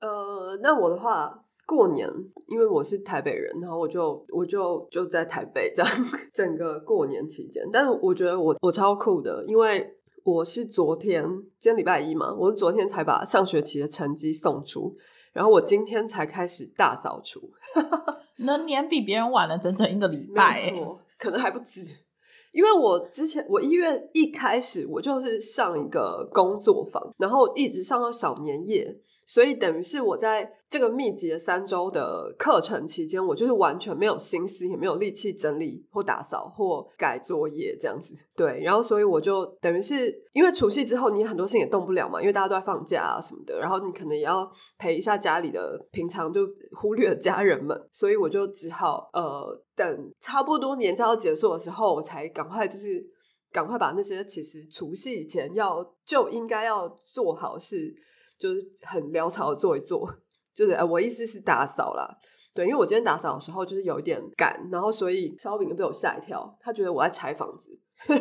呃，那我的话，过年因为我是台北人，然后我就我就就在台北这样。整个过年期间，但是我觉得我我超酷的，因为我是昨天今天礼拜一嘛，我是昨天才把上学期的成绩送出，然后我今天才开始大扫除，*laughs*
你的年比别人晚了整整一个礼拜、欸，
没错，可能还不止。因为我之前我一月一开始我就是上一个工作坊，然后一直上到小年夜，所以等于是我在这个密集的三周的课程期间，我就是完全没有心思，也没有力气整理或打扫或改作业这样子。对，然后所以我就等于是因为除夕之后，你很多事情也动不了嘛，因为大家都在放假啊什么的，然后你可能也要陪一下家里的平常就忽略的家人们，所以我就只好呃等差不多年假要结束的时候，我才赶快就是赶快把那些其实除夕以前要就应该要做好事，就是很潦草的做一做，*laughs* 就是呃我意思是打扫啦。对，因为我今天打扫的时候就是有一点赶，然后所以烧饼就被我吓一跳，他觉得我在拆房子，*laughs*
你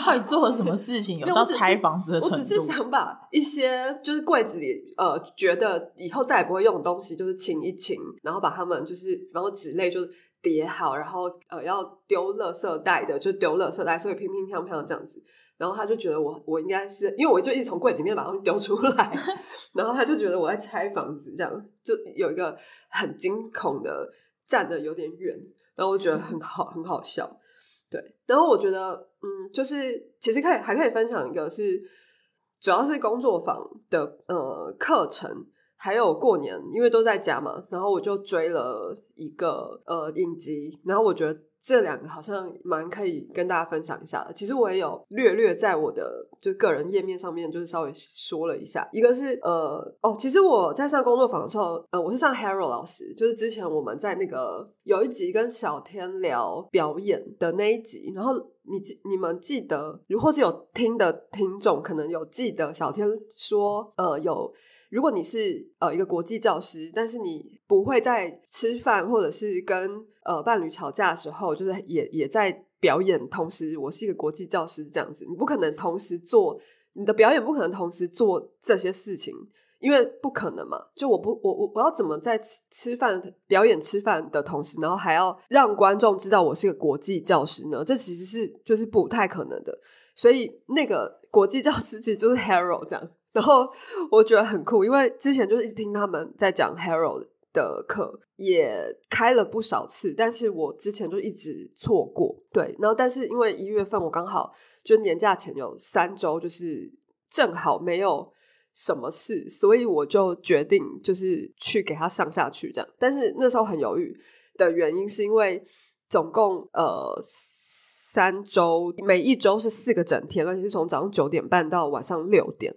到底做了什么事情，有到拆房子的程度？
我只是想把一些就是柜子里呃觉得以后再也不会用的东西，就是清一清，然后把它们就是然后纸类就是叠好，然后呃要丢垃圾袋的就丢垃圾袋，所以乒乒乓乓这样子。然后他就觉得我我应该是因为我就一直从柜子里面把东西丢出来，*laughs* 然后他就觉得我在拆房子，这样就有一个很惊恐的站的有点远，然后我觉得很好很好笑。对，然后我觉得，嗯，就是其实可以还可以分享一个是，主要是工作坊的呃课程，还有过年，因为都在家嘛，然后我就追了一个呃影集，然后我觉得这两个好像蛮可以跟大家分享一下的。其实我也有略略在我的就个人页面上面，就是稍微说了一下。一个是呃哦，其实我在上工作坊的时候，呃，我是上 Harold 老师，就是之前我们在那个有一集跟小天聊表演的那一集，然后你记你们记得，如或是有听的听众，可能有记得小天说，呃，有如果你是呃一个国际教师，但是你不会在吃饭或者是跟呃伴侣吵架的时候，就是也也在表演，同时我是一个国际教师这样子，你不可能同时做你的表演，不可能同时做这些事情。因为不可能嘛，就我不我我我要怎么在吃吃饭表演吃饭的同时，然后还要让观众知道我是个国际教师呢？这其实是就是不太可能的。所以那个国际教师其实就是 Harold 这样，然后我觉得很酷，因为之前就是一直听他们在讲 Harold 的课，也开了不少次，但是我之前就一直错过。对，然后但是因为一月份我刚好就年假前有三周，就是正好没有。什么事，所以我就决定就是去给他上下去这样。但是那时候很犹豫的原因，是因为总共呃三周，每一周是四个整天，而且是从早上九点半到晚上六点，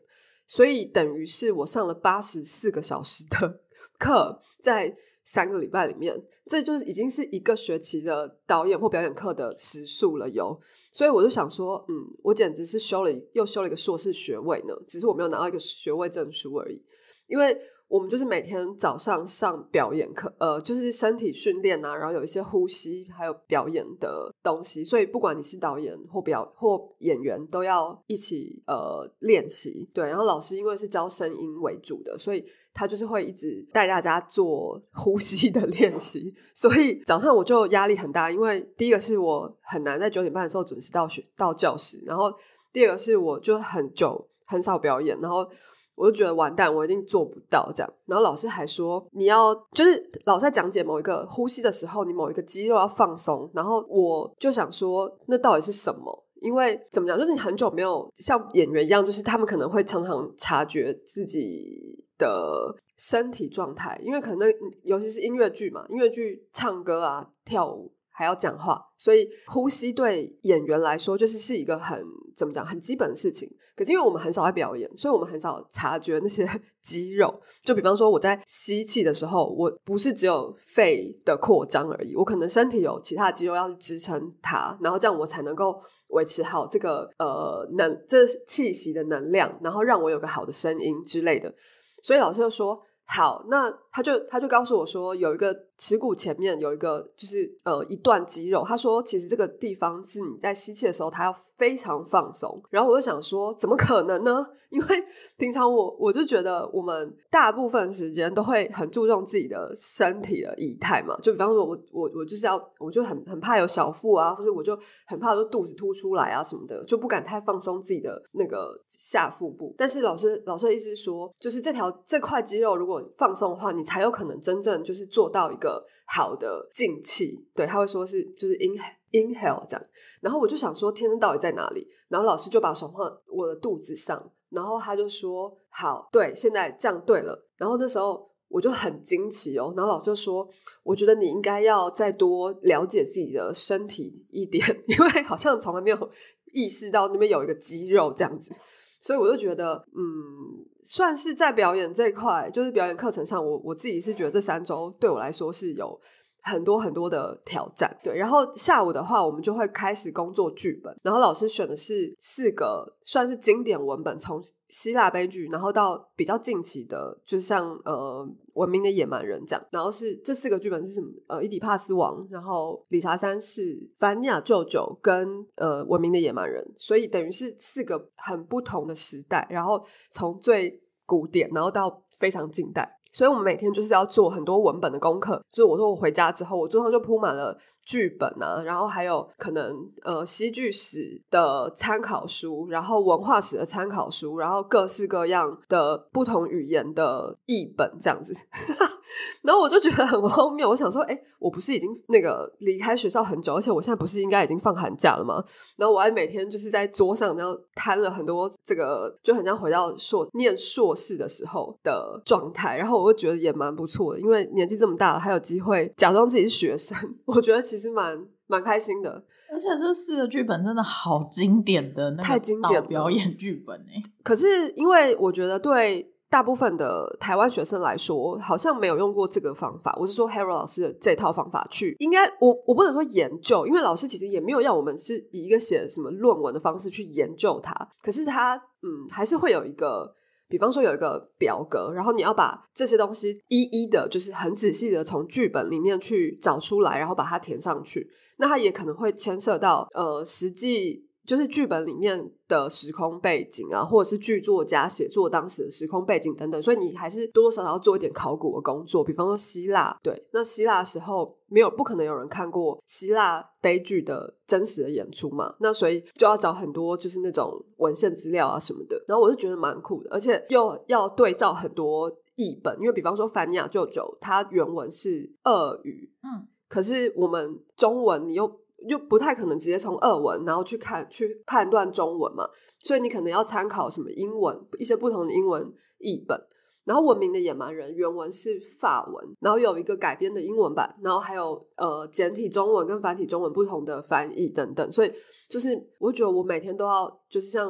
所以等于是我上了八十四个小时的课，在三个礼拜里面，这就是已经是一个学期的导演或表演课的时数了哟。所以我就想说，嗯，我简直是修了又修了一个硕士学位呢，只是我没有拿到一个学位证书而已。因为我们就是每天早上上表演课，呃，就是身体训练啊，然后有一些呼吸还有表演的东西，所以不管你是导演或表或演员，都要一起呃练习。对，然后老师因为是教声音为主的，所以。他就是会一直带大家做呼吸的练习，所以早上我就压力很大，因为第一个是我很难在九点半的时候准时到学到教室，然后第二个是我就很久很少表演，然后我就觉得完蛋，我一定做不到这样。然后老师还说你要就是老师在讲解某一个呼吸的时候，你某一个肌肉要放松，然后我就想说那到底是什么？因为怎么讲，就是你很久没有像演员一样，就是他们可能会常常察觉自己的身体状态，因为可能尤其是音乐剧嘛，音乐剧唱歌啊、跳舞还要讲话，所以呼吸对演员来说就是是一个很怎么讲很基本的事情。可是因为我们很少在表演，所以我们很少察觉那些 *laughs* 肌肉。就比方说我在吸气的时候，我不是只有肺的扩张而已，我可能身体有其他肌肉要去支撑它，然后这样我才能够维持好这个呃能这气息的能量，然后让我有个好的声音之类的。所以老师就说。好，那他就他就告诉我说，有一个耻骨前面有一个就是呃一段肌肉。他说，其实这个地方是你在吸气的时候，它要非常放松。然后我就想说，怎么可能呢？*laughs* 因为平常我我就觉得我们大部分时间都会很注重自己的身体的仪态嘛。就比方说，我我我就是要，我就很很怕有小腹啊，或者我就很怕说肚子凸出来啊什么的，就不敢太放松自己的那个下腹部。但是老师老师的意思是说，就是这条这块肌肉如果放松的话，你才有可能真正就是做到一个好的进气。对，他会说是就是 in inhale 这样。然后我就想说，天生到底在哪里？然后老师就把手放我的肚子上，然后他就说：“好，对，现在这样对了。”然后那时候我就很惊奇哦。然后老师就说：“我觉得你应该要再多了解自己的身体一点，*laughs* 因为好像从来没有意识到那边有一个肌肉这样子。”所以我就觉得，嗯。算是在表演这块，就是表演课程上，我我自己是觉得这三周对我来说是有很多很多的挑战。对，然后下午的话，我们就会开始工作剧本，然后老师选的是四个算是经典文本，从希腊悲剧，然后到比较近期的，就像呃《文明的野蛮人》这样，然后是这四个剧本是什么？呃，伊底帕斯王，然后理查三世、凡尼亚舅舅跟呃《文明的野蛮人》，所以等于是四个很不同的时代，然后从最古典，然后到非常近代，所以我们每天就是要做很多文本的功课。就是我说我回家之后，我桌上就铺满了剧本啊，然后还有可能呃戏剧史的参考书，然后文化史的参考书，然后各式各样的不同语言的译本这样子。*laughs* 然后我就觉得很荒谬，我想说，哎，我不是已经那个离开学校很久，而且我现在不是应该已经放寒假了吗？然后我还每天就是在桌上然后摊了很多这个，就很像回到硕念硕士的时候的状态。然后我就觉得也蛮不错的，因为年纪这么大了，还有机会假装自己是学生，*laughs* 我觉得其实蛮蛮开心的。
而且这四个剧本真的好经典的，
太经典
表演剧本哎。
可是因为我觉得对。大部分的台湾学生来说，好像没有用过这个方法。我是说 h a r o 老师的这套方法去，应该我我不能说研究，因为老师其实也没有要我们是以一个写什么论文的方式去研究它。可是他嗯，还是会有一个，比方说有一个表格，然后你要把这些东西一一的，就是很仔细的从剧本里面去找出来，然后把它填上去。那它也可能会牵涉到呃实际。就是剧本里面的时空背景啊，或者是剧作家写作当时的时空背景等等，所以你还是多多少少要做一点考古的工作。比方说希腊，对，那希腊时候没有不可能有人看过希腊悲剧的真实的演出嘛，那所以就要找很多就是那种文献资料啊什么的。然后我是觉得蛮酷的，而且又要对照很多译本，因为比方说凡尼亚舅舅，他原文是俄语，嗯，可是我们中文你又。又不太可能直接从二文然后去看去判断中文嘛，所以你可能要参考什么英文一些不同的英文译本。然后《文明的野蛮人》原文是法文，然后有一个改编的英文版，然后还有呃简体中文跟繁体中文不同的翻译等等。所以就是我觉得我每天都要就是像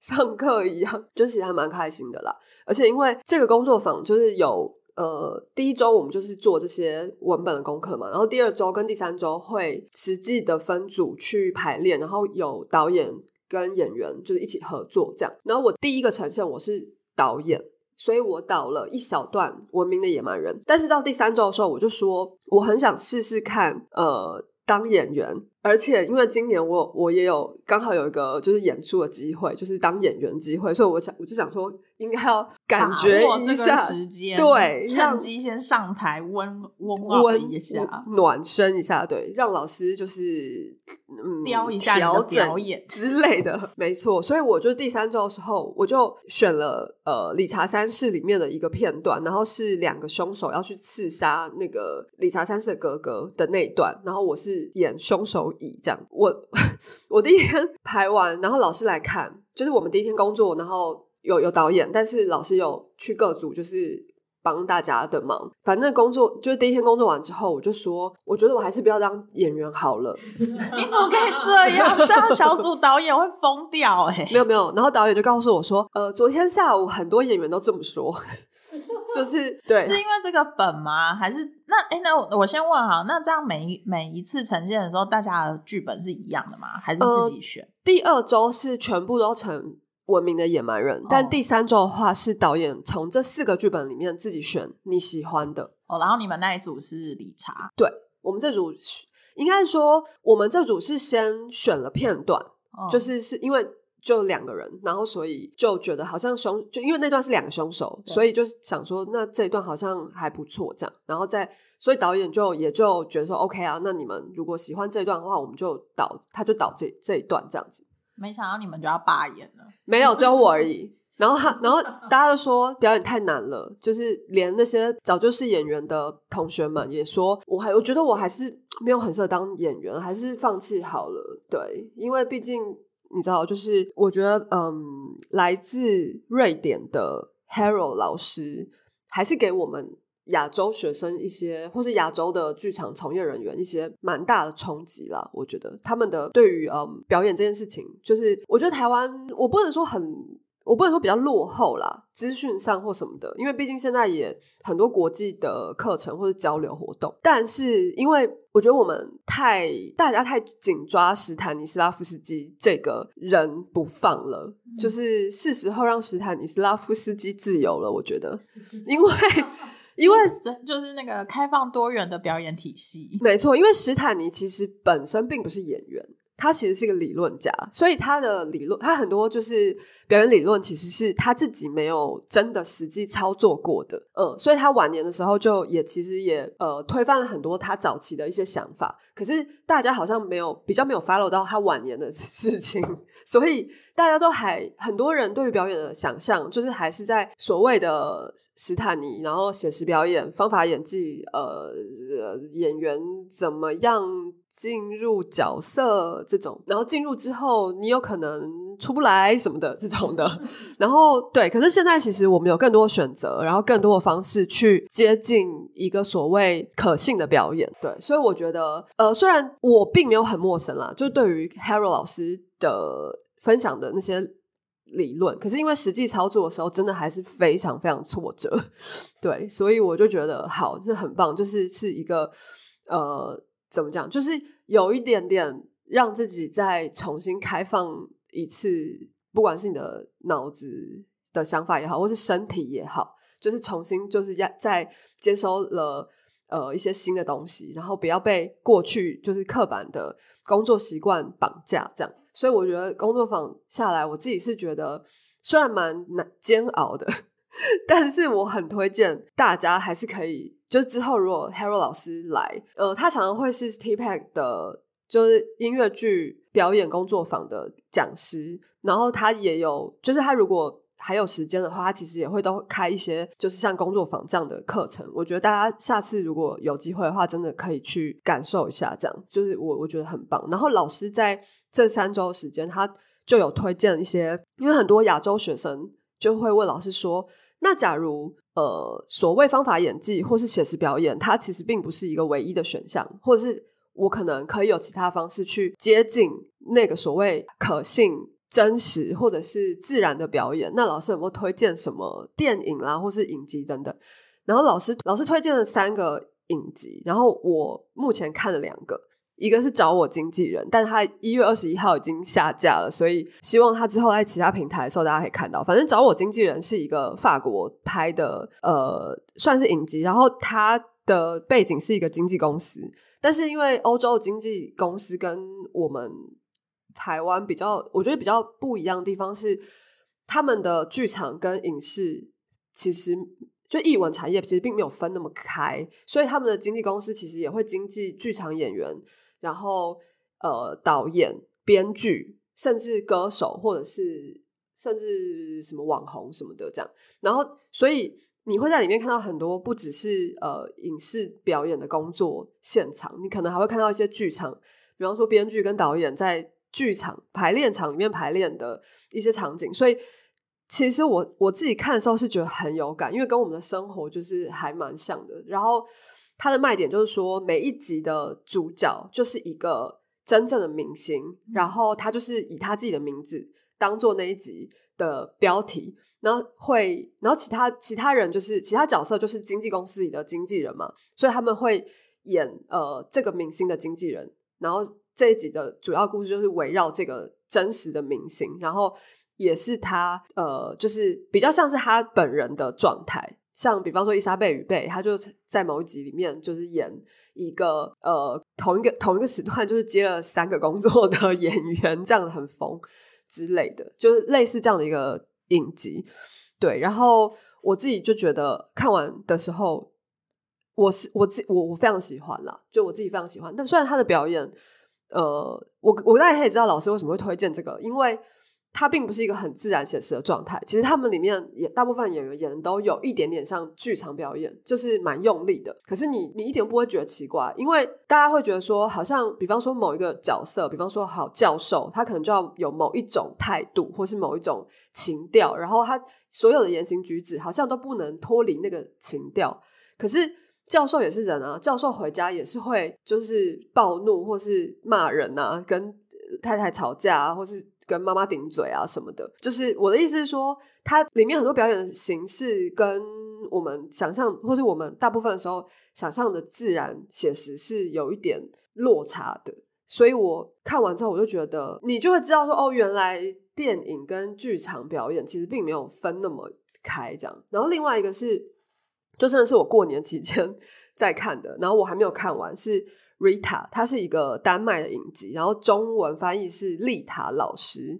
上课一样，*laughs* 就其实还蛮开心的啦。而且因为这个工作坊就是有。呃，第一周我们就是做这些文本的功课嘛，然后第二周跟第三周会实际的分组去排练，然后有导演跟演员就是一起合作这样。然后我第一个呈现我是导演，所以我导了一小段《文明的野蛮人》，但是到第三周的时候，我就说我很想试试看，呃，当演员。而且因为今年我我也有刚好有一个就是演出的机会，就是当演员机会，所以我想我就想说。应该要感觉一下
时间，
对，
趁机先上台温温温一下，
暖身一下，对，让老师就是嗯
雕一下
调
表演
之类的，没错。所以我就第三周的时候，我就选了呃《理查三世》里面的一个片段，然后是两个凶手要去刺杀那个理查三世的哥哥的那一段，然后我是演凶手乙这样。我 *laughs* 我第一天排完，然后老师来看，就是我们第一天工作，然后。有有导演，但是老师有去各组，就是帮大家的忙。反正工作就是第一天工作完之后，我就说，我觉得我还是不要当演员好了。*laughs*
你怎么可以这样？这样小组导演会疯掉哎、
没有没有，然后导演就告诉我说，呃，昨天下午很多演员都这么说，*laughs* 就是对，
是因为这个本吗？还是那哎、那我我先问哈，那这样每一每一次呈现的时候，大家的剧本是一样的吗？还是自己选？
第二周是全部都成文明的野蛮人，但
哦
第三周的话是导演从这四个剧本里面自己选你喜欢的。
哦，然后你们那一组是理查，对
我们这组是应该说，我们这组是先选了片段，
哦
就是是因为就两个人，然后所以就觉得好像凶，就因为那段是两个凶手，所以就是想说那这一段好像还不错，这样，然后再所以导演就也就觉得说 OK 啊，那你们如果喜欢这一段的话，我们就导他就导这这一段这样子。
没想到你们就要罢演了。
没有，只有我而已。然后他，然后大家都说表演太难了，就是连那些早就是演员的同学们也说，我还我觉得我还是没有很适合当演员，还是放弃好了。对，因为毕竟你知道，就是我觉得，嗯，来自瑞典的 Harold 老师还是给我们亚洲学生一些，或是亚洲的剧场从业人员一些蛮大的冲击啦。我觉得他们的对于嗯表演这件事情，就是我觉得台湾我不能说很。我不能说比较落后啦，资讯上或什么的，因为毕竟现在也很多国际的课程或者交流活动，但是因为我觉得我们太大家太紧抓史坦尼斯拉夫斯基这个人不放了，就是是时候让史坦尼斯拉夫斯基自由了。我觉得，因为因为
这就是那个开放多元的表演体系。
没错，因为史坦尼其实本身并不是演员，他其实是一个理论家，所以他的理论，他很多就是表演理论，其实是他自己没有真的实际操作过的。嗯，所以他晚年的时候就也其实也呃推翻了很多他早期的一些想法，可是大家好像没有比较没有 follow 到他晚年的事情，所以大家都还很多人对于表演的想象，就是还是在所谓的史坦尼，然后写实表演、方法演技，呃演员怎么样进入角色这种，然后进入之后你有可能出不来什么的这种的，然后对，可是现在其实我们有更多选择，然后更多的方式去接近一个所谓可信的表演，对，所以我觉得，呃，虽然我并没有很陌生啦，就对于 Harold 老师的分享的那些理论，可是因为实际操作的时候，真的还是非常非常挫折，对，所以我就觉得好，这很棒，就是是一个呃，怎么讲，就是有一点点让自己再重新开放一次，不管是你的脑子的想法也好，或是身体也好，就是重新就是要再接收了呃一些新的东西，然后不要被过去就是刻板的工作习惯绑架，这样。所以我觉得工作坊下来，我自己是觉得虽然蛮难煎熬的，但是我很推荐大家还是可以，就之后如果 Harold 老师来，呃，他常常会是 T Pack 的，就是音乐剧表演工作坊的讲师，然后他也有，就是他如果还有时间的话，他其实也会都开一些就是像工作坊这样的课程。我觉得大家下次如果有机会的话，真的可以去感受一下，这样就是我我觉得很棒。然后老师在这三周时间，他就有推荐一些，因为很多亚洲学生就会问老师说，那假如呃所谓方法演技或是写实表演，它其实并不是一个唯一的选项，或者是我可能可以有其他方式去接近那个所谓可信。真实或者是自然的表演，那老师有没有推荐什么电影啦，或是影集等等？然后老师老师推荐了三个影集，然后我目前看了两个，一个是找我经纪人，但他一月二十一号已经下架了，所以希望他之后在其他平台的时候大家可以看到。反正找我经纪人是一个法国拍的，呃，算是影集，然后他的背景是一个经纪公司，但是因为欧洲的经纪公司跟我们台湾比较，我觉得比较不一样的地方是，他们的剧场跟影视其实就艺文产业其实并没有分那么开，所以他们的经纪公司其实也会经纪剧场演员，然后呃导演、编剧，甚至歌手，或者是甚至什么网红什么的这样。然后，所以你会在里面看到很多不只是呃影视表演的工作现场，你可能还会看到一些剧场，比方说编剧跟导演在剧场排练场里面排练的一些场景，所以其实我我自己看的时候是觉得很有感，因为跟我们的生活就是还蛮像的。然后它的卖点就是说，每一集的主角就是一个真正的明星，然后他就是以他自己的名字当做那一集的标题，然后会，然后其他其他人就是其他角色就是经纪公司里的经纪人嘛，所以他们会演呃这个明星的经纪人，然后这一集的主要故事就是围绕这个真实的明星，然后。也是他，呃，就是比较像是他本人的状态，像比方说伊莎贝与贝，他就在某一集里面就是演一个呃同一个同一个时段就是接了三个工作的 *laughs* 演员，这样很疯之类的，就是类似这样的一个影集。对，然后我自己就觉得看完的时候，我是我自我我非常喜欢啦，就我自己非常喜欢。但虽然他的表演，呃，我我大概也知道老师为什么会推荐这个，因为。它并不是一个很自然写实的状态，其实他们里面也大部分演员演的都有一点点像剧场表演，就是蛮用力的。可是你你一点不会觉得奇怪，因为大家会觉得说，好像比方说某一个角色，比方说好教授，他可能就要有某一种态度，或是某一种情调，然后他所有的言行举止好像都不能脱离那个情调。可是教授也是人啊，教授回家也是会就是暴怒或是骂人啊，跟太太吵架啊，或是。跟妈妈顶嘴啊什么的，就是我的意思是说，它里面很多表演的形式跟我们想象，或是我们大部分的时候想象的自然写实是有一点落差的。所以我看完之后，我就觉得你就会知道说，哦，原来电影跟剧场表演其实并没有分那么开这样。然后另外一个是，就真的是我过年期间 *laughs* 在看的，然后我还没有看完是。Rita，它是一个丹麦的影集，然后中文翻译是丽塔老师。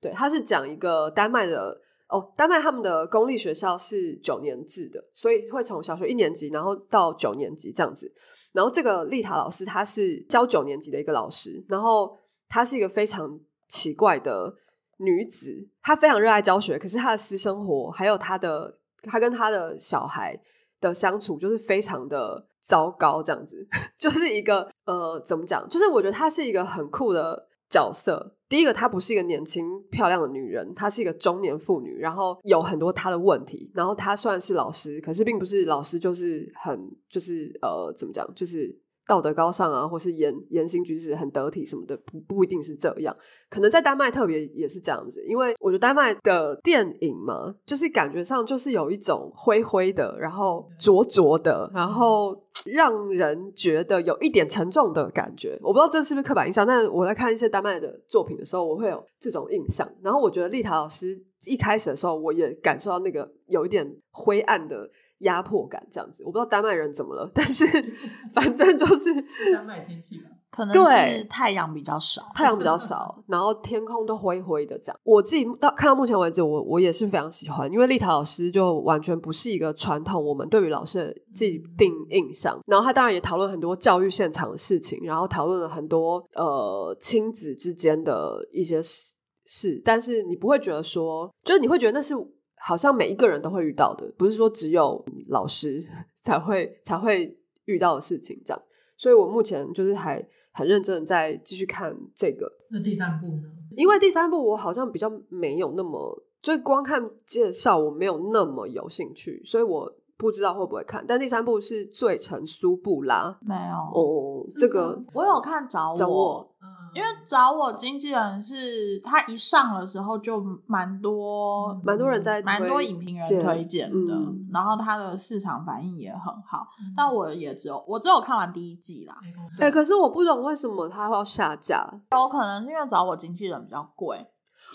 对，他是讲一个丹麦的哦，丹麦他们的公立学校是九年制的，所以会从小学一年级，然后到九年级这样子。然后这个丽塔老师，她是教九年级的一个老师，然后她是一个非常奇怪的女子，她非常热爱教学，可是她的私生活还有她的她跟她的小孩的相处，就是非常的。糟糕，这样子 *laughs* 就是一个呃，怎么讲？就是我觉得她是一个很酷的角色。第一个，她不是一个年轻漂亮的女人，她是一个中年妇女，然后有很多她的问题。然后她算是老师，可是并不是老师，就是很就是呃，怎么讲？就是。道德高尚啊，或是言言行举止很得体什么的，不不一定是这样。可能在丹麦特别也是这样子，因为我觉得丹麦的电影嘛，就是感觉上就是有一种灰灰的，然后浊浊的，然后让人觉得有一点沉重的感觉。我不知道这是不是刻板印象，但我在看一些丹麦的作品的时候，我会有这种印象。然后我觉得丽塔老师一开始的时候，我也感受到那个有一点灰暗的。压迫感这样子，我不知道丹麦人怎么了，但是 *laughs* 反正就是
丹麦天气吧，
可能是太阳比较少，
太阳比较少，然后天空都灰灰的这样。我自己到看到目前为止，我我也是非常喜欢，因为丽塔老师就完全不是一个传统我们对于老师的既定印象。然后他当然也讨论很多教育现场的事情，然后讨论了很多呃亲子之间的一些事事，但是你不会觉得说，就是你会觉得那是。好像每一个人都会遇到的，不是说只有老师 *laughs* 才会才会遇到的事情，这样。所以我目前就是还很认真的在继续看这个。
那第三部呢？
因为第三部我好像比较没有那么，就光看介绍我没有那么有兴趣，所以我不知道会不会看。但第三部是《罪城苏布拉》，
没有
哦，这个
我有看找我。因为找我经纪人是他一上的时候就蛮多
蛮多人在
蛮多影评人推荐的，然后他的市场反应也很好，但我也只有我只有看完第一季啦。
哎，可是我不懂为什么他要下架，
有可能是因为找我经纪人比较贵，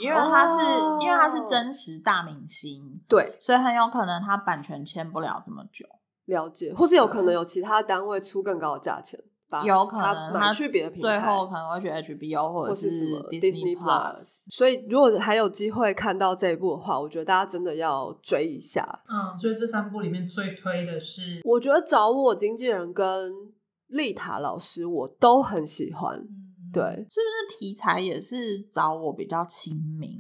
因为他是因为他是真实大明星，
对，
所以很有可能他版权签不了这么久。
了解，或是有可能有其他单位出更高的价钱。
有可能他
去别的平台，
最后可能会去 HBO 或者是
什么
Disney Plus。
所以如果还有机会看到这一部的话，我觉得大家真的要追一下。
嗯，所以这三部里面最推的是，
我觉得找我经纪人跟丽塔老师，我都很喜欢。对，
是不是题材也是找我比较亲民？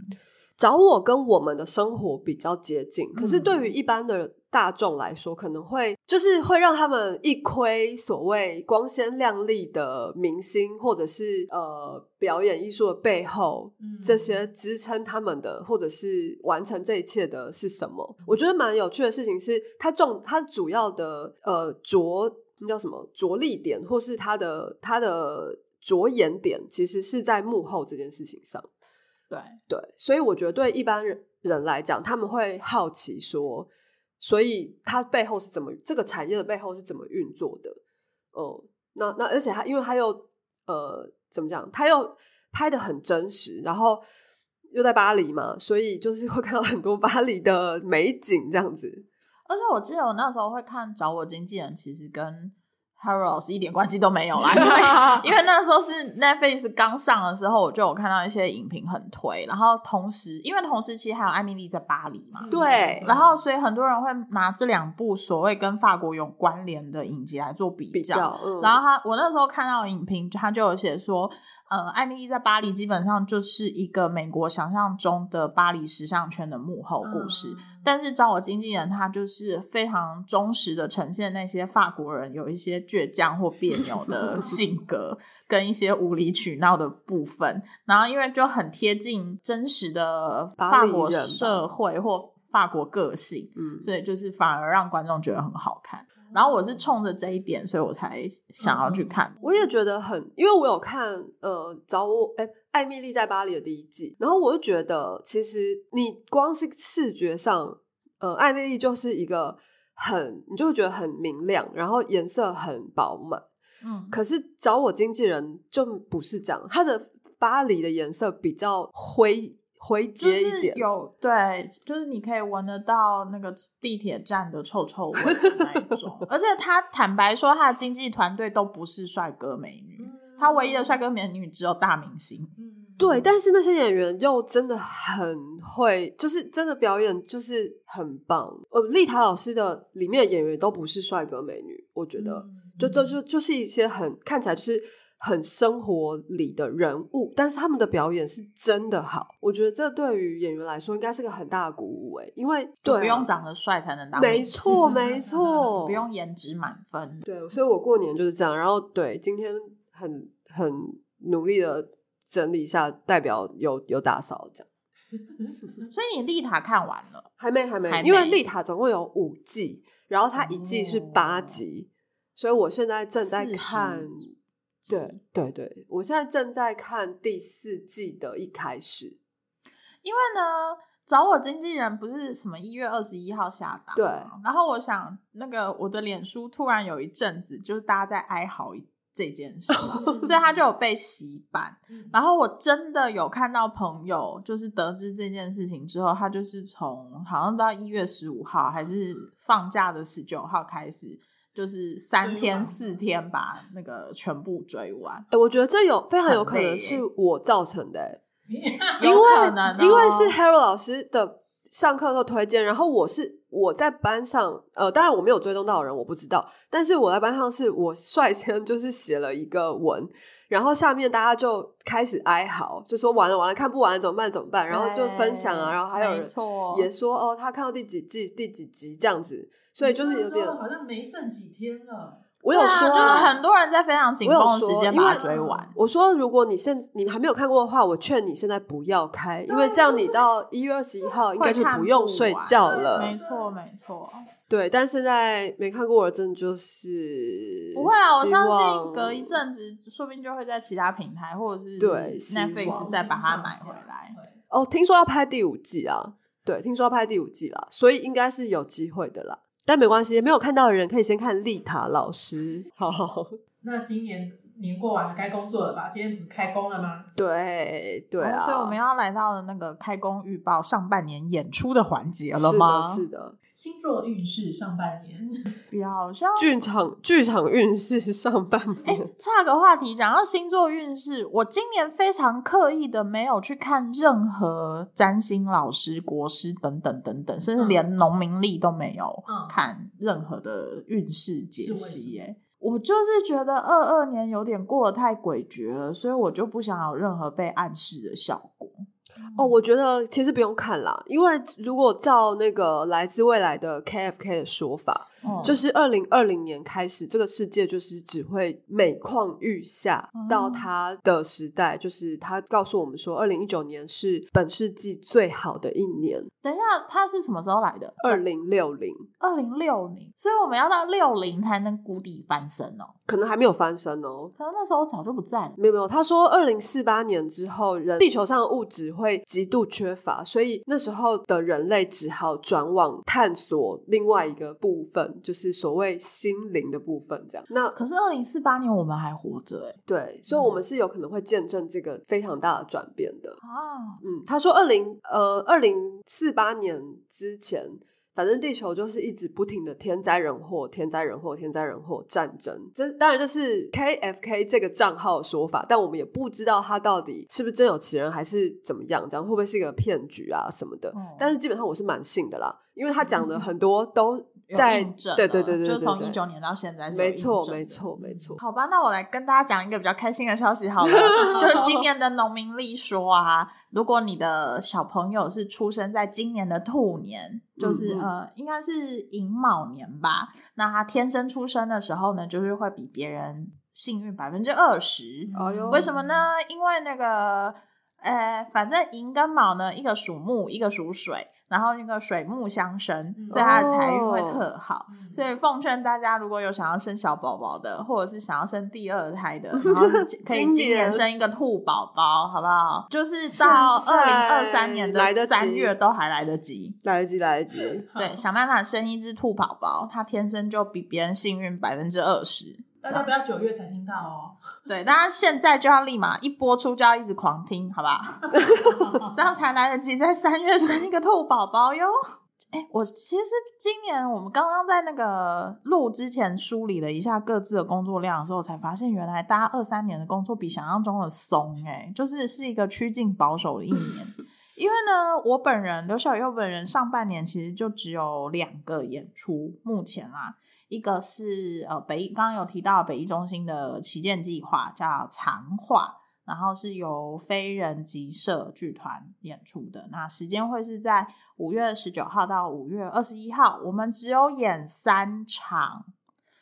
找我跟我们的生活比较接近，可是对于一般的大众来说，可能会就是会让他们一窥所谓光鲜亮丽的明星，或者是呃表演艺术的背后，
嗯
这些支撑他们的，或者是完成这一切的是什么？我觉得蛮有趣的事情是，它重它主要的呃着那叫什么着力点，或是它的它的着眼点，其实是在幕后这件事情上。
对，
对，所以我觉得对一般人人来讲，他们会好奇说，所以它背后是怎么这个产业的背后是怎么运作的？哦、那那而且他因为它又呃怎么讲，它又拍的很真实，然后又在巴黎嘛，所以就是会看到很多巴黎的美景这样子。
而且我记得我那时候会看找我经纪人，其实跟 Harold 老师一点关系都没有啦，*laughs* 因为因为那时候是 Netflix 刚上的时候，我就有看到一些影评很推，然后同时因为同时期还有艾米丽在巴黎嘛，
对
然后所以很多人会拿这两部所谓跟法国有关联的影集来做比
比较，嗯、
然后他，我那时候看到影评，他就有写说，呃，艾米丽在巴黎基本上就是一个美国想象中的巴黎时尚圈的幕后故事，
嗯
但是找我经纪人，他就是非常忠实的呈现那些法国人有一些倔强或别扭的 *laughs* 性格，跟一些无理取闹的部分，然后因为就很贴近真实的法国社会或法国个性，
嗯，
所以就是反而让观众觉得很好看。然后我是冲着这一点，所以我才想要去看。
我也觉得很，因为我有看呃找我哎艾米丽在巴黎的第一季，然后我就觉得其实你光是视觉上，呃艾米丽就是一个很你就会觉得很明亮，然后颜色很饱满。
嗯，
可是找我经纪人就不是这样，他的巴黎的颜色比较灰灰
就是
阶一点，
有对，就是你可以闻得到那个地铁站的臭臭味的那一种。*laughs* 而且他坦白说，他的经纪团队都不是帅哥美女，他唯一的帅哥美女只有大明星。
嗯
对，但是那些演员又真的很会，就是真的表演就是很棒。呃，丽塔老师的里面的演员都不是帅哥美女，我觉得、
嗯
就就就就是一些很看起来就是很生活里的人物，但是他们的表演是真的好。我觉得这对于演员来说应该是个很大的鼓舞诶，因为对、啊、
不用长得帅才能当
没错没 *laughs* 错，
不用颜值满分。
对，所以我过年就是这样。然后对，今天很很努力的整理一下，代表有有打扫这样。
所以你丽塔看完了，
还没，还没，因为丽塔总共有五季，然后它一季是八
哦
集，所以我现在正在
40
看。对对对，我现在正在看第四季的一开始。
因为呢，找我经纪人不是什么一月二十一号下档，
对。
然后我想，那个我的脸书突然有一阵子，就是大家在哀嚎这件事，*laughs* 所以他就有被洗版。然后我真的有看到朋友，就是得知这件事情之后，他就是从好像到一月十五号还是放假的十九号开始。就是三天四天把那个全部追完，
哎，我觉得这有非常有可能是我造成的，*laughs* 因为
可能、哦、
因为是 Harold 老师的上课的时候推荐，然后我是我在班上，呃，当然我没有追踪到的人，我不知道，但是我在班上是我率先 *laughs* 就是写了一个文，然后下面大家就开始哀嚎，就说完了完了，看不完了怎么办怎么办，然后就分享啊，然后还有人也说哦，他看到第几季第几集这样子，所以就是有点
好像没剩几天了。
我有说、
就是很多人在非常紧绷的时间把它追完。
我说，如果你现你还没有看过的话，我劝你现在不要开，因为这样你到一月二十一号应该就不用睡觉了。
没错，没错，
对，但现在没看过的，真的就是
不会啊！我相信隔一阵子，说不定就会在其他平台或者是 Netflix 再把它买回来。
哦，听说要拍第五季啊，对，听说要拍第五季啦，所以应该是有机会的啦。但没关系，没有看到的人可以先看丽塔老师。好，
那今年年过完了，该工作了吧？今天不是开工了吗？
对对啊，
哦所以我们要来到了那个开工预报上半年演出的环节了
是
吗？
的，是的，
星座运势上半年，*laughs*
不要，好像
剧场剧场运势上半年。
岔个话题，讲到星座运势，我今年非常刻意的没有去看任何占星老师、国师等等等等，甚至连农民历都没有
嗯
看任何的运势解析。
什么
耶，我就是觉得二二年有点过得太诡谲了，所以我就不想有任何被暗示的效果。
哦，我觉得其实不用看啦，因为如果照那个来自未来的 KFK 的说法，
嗯
就是二零二零年开始，这个世界就是只会每况愈下，到他的时代，就是他告诉我们说，二零一九年是本世纪最好的一年，
等一下，他是什么时候来的？
二零六零
二零六零，所以我们要到六零才能谷底翻身哦。
可能还没有翻身哦。
可能那时候早就不在了。
没有没有，他说二零四八年之后，人地球上的物质会极度缺乏，所以那时候的人类只好转往探索另外一个部分，就是所谓心灵的部分。这样，那
可是二零四八年我们还活着哎
对，所以我们是有可能会见证这个非常大的转变的。
啊，
嗯，他说二零呃二零四八年之前，反正地球就是一直不停的天灾人祸、天灾人祸、天灾人祸、战争。这当然这是 KFK 这个账号的说法，但我们也不知道他到底是不是真有其人，还是怎么样，这样会不会是一个骗局啊什么的。
嗯
但是基本上我是蛮信的啦，因为他讲的 *laughs* 很多都
有
在对对对对对，
就是从一九年到现在是
没错没错没错。
好吧，那我来跟大家讲一个比较开心的消息好了，就是今年的农民历说啊，如果你的小朋友是出生在今年的兔年，就是、呃，应该是寅卯年吧，那他天生出生的时候呢，就是会比别人幸运百分之二十。
哎呦
为什么呢？因为那个，呃，反正寅跟卯呢，一个属木，一个属水，然后那个水木相生，
嗯
所以他的财运会
哦
特好。
嗯
所以奉劝大家，如果有想要生小宝宝的，或者是想要生第二胎的，然后 *laughs* 可以
今
今年
年
生一个兔宝宝，好不好？就是到二零二三年的三月都还来得及。
来得及来得及，
对，想办法生一只兔宝宝，它天生就比别人幸运百分之二十。
大家不要九月才听到哦。
对，大家现在就要立马一播出就要一直狂听，好吧？*laughs* 这样才来得及在三月生一个兔宝宝哟。哎、我其实今年我们刚刚在那个录之前梳理了一下各自的工作量的时候，才发现原来大家二三年的工作比想象中的松，哎，就是是一个趋近保守的一年。因为呢，我本人刘小佑本人上半年其实就只有两个演出，目前啦，一个是呃北艺刚刚有提到北艺中心的旗舰计划叫藏画，然后是由非人集社剧团演出的。那时间会是在五月十九号到五月二十一号，我们只有演三场，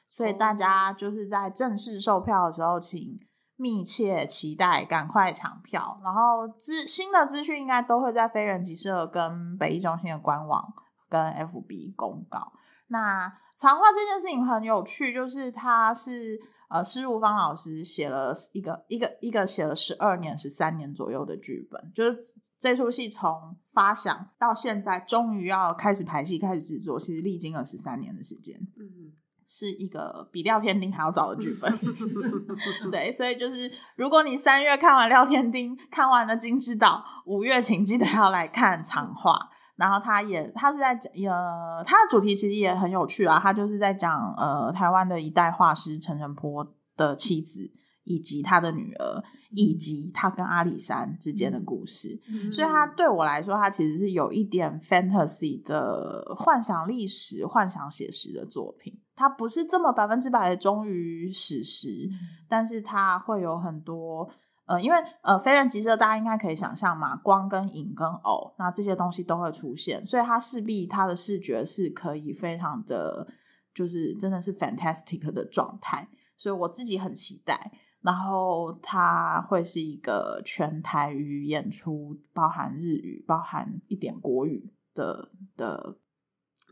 所以大家就是在正式售票的时候，请密切期待，赶快抢票。然后资新的资讯应该都会在非人集社跟北艺中心的官网跟 FB 公告。那长话这件事情很有趣，就是它是呃施如芳老师写了一个一个一个写了十二年、十三年左右的剧本，就是这出戏从发想到现在，终于要开始排戏、开始制作，其实历经了十三年的时间。
嗯，
是一个比《廖天丁》还要早的剧本，*laughs* *laughs* 对，所以就是如果你三月看完《廖天丁》，看完了《金之岛》，五月请记得要来看长话。然后他也他是在讲呃，他的主题其实也很有趣啊，他就是在讲呃台湾的一代画师陈澄波的妻子以及他的女儿，以及他跟阿里山之间的故事。所以他对我来说，他其实是有一点 fantasy 的幻想历史、幻想写实的作品。他不是这么百分之百的忠于史实，但是他会有很多呃，因为呃，非人集社大家应该可以想象嘛，光跟影跟偶，那这些东西都会出现，所以它势必它的视觉是可以非常的，就是真的是 fantastic 的状态。所以我自己很期待。然后它会是一个全台语演出，包含日语、包含一点国语的的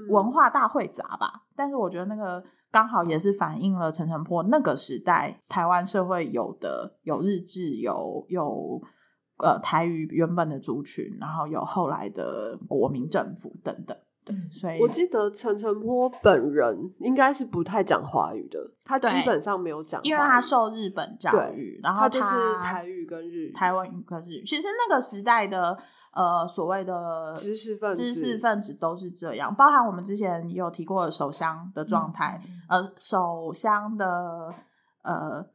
文化大会杂吧。但是我觉得那个刚好也是反映了陈诚坡那个时代台湾社会有的有日志，有有呃台语原本的族群，然后有后来的国民政府等等。对，所以
我记得陈晨波本人应该是不太讲华语的，他基本上没有讲，
因为他受日本教
对
育，然后
他就是台语跟日语，
台湾语跟日语。其实那个时代的呃所谓的
知识分子
知识分子都是这样，包含我们之前也有提过的首相的状态，呃，首相的呃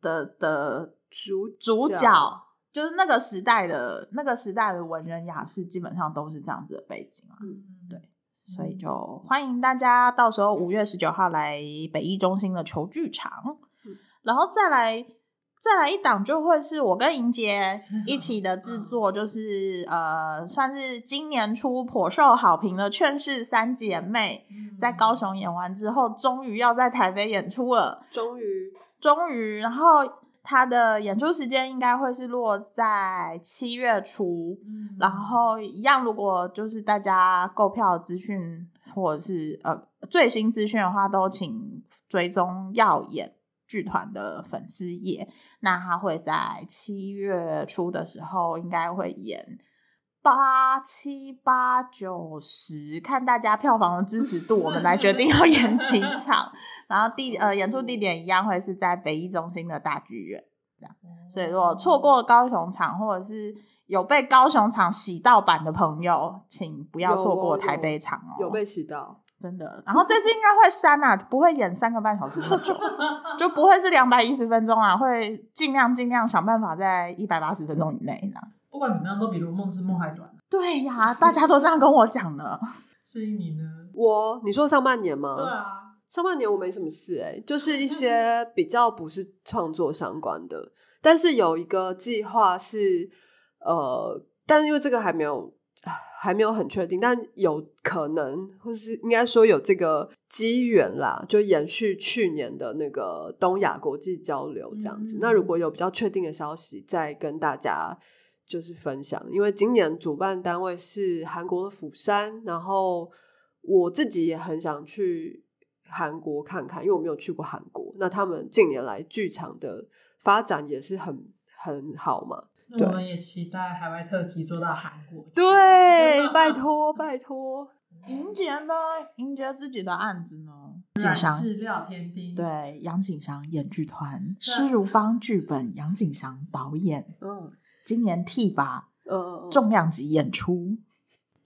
的的
主
主角。就是那个时代的那个时代的文人雅士，基本上都是这样子的背景啊。
嗯，
对所以就欢迎大家到时候五月十九号来北艺中心的球剧场，
嗯
然后再来再来一档就会是我跟莹姐 *laughs* 一起的制作，就是呃，算是今年初颇受好评的《劝世三姐妹》，在高雄演完之后，终于要在台北演出了。
终于，
终于，然后他的演出时间应该会是落在七月初。
嗯
然后一样，如果就是大家购票资讯或者是呃最新资讯的话，都请追踪耀眼剧团的粉丝页。那他会在七月初的时候，应该会演八七八九十，看大家票房的支持度，我们来决定要演几 *laughs* 场。然后地呃演出地点一样会是在北艺中心的大剧院。这样所以，如果错过高雄场，或者是有被高雄场洗到版的朋友，请不要错过台北场哦。
有被洗到，
真的。然后这次应该会删啊，不会演三个半小时那么久，*laughs* 就不会是两百一十分钟啊，会尽量尽量想办法在一百八十分钟以内呢。
不管怎么样，都比《如梦之梦》还短。
对呀，大家都这样跟我讲了。*laughs*
至于你呢？
我你说上半年吗？
对啊，
上半年我没什么事哎、就是一些 *laughs* 比较不是创作相关的，但是有一个计划是呃，但是因为这个还没有还没有很确定，但有可能或是应该说有这个机缘啦，就延续去年的那个东亚国际交流这样子。
嗯
那如果有比较确定的消息，再跟大家。就是分享，因为今年主办单位是韩国的釜山，然后我自己也很想去韩国看看，因为我没有去过韩国。那他们近年来剧场的发展也是很很好嘛。
那我们也期待海外特辑做到韩国。
对，*laughs* 拜托拜托，
莹姐呢？莹姐自己的案子呢？
染
景商
饰料天丁，，
对杨景祥演剧团，施如芳剧本，杨景祥导演，
嗯
今年 T 吧
嗯，
重量级演出。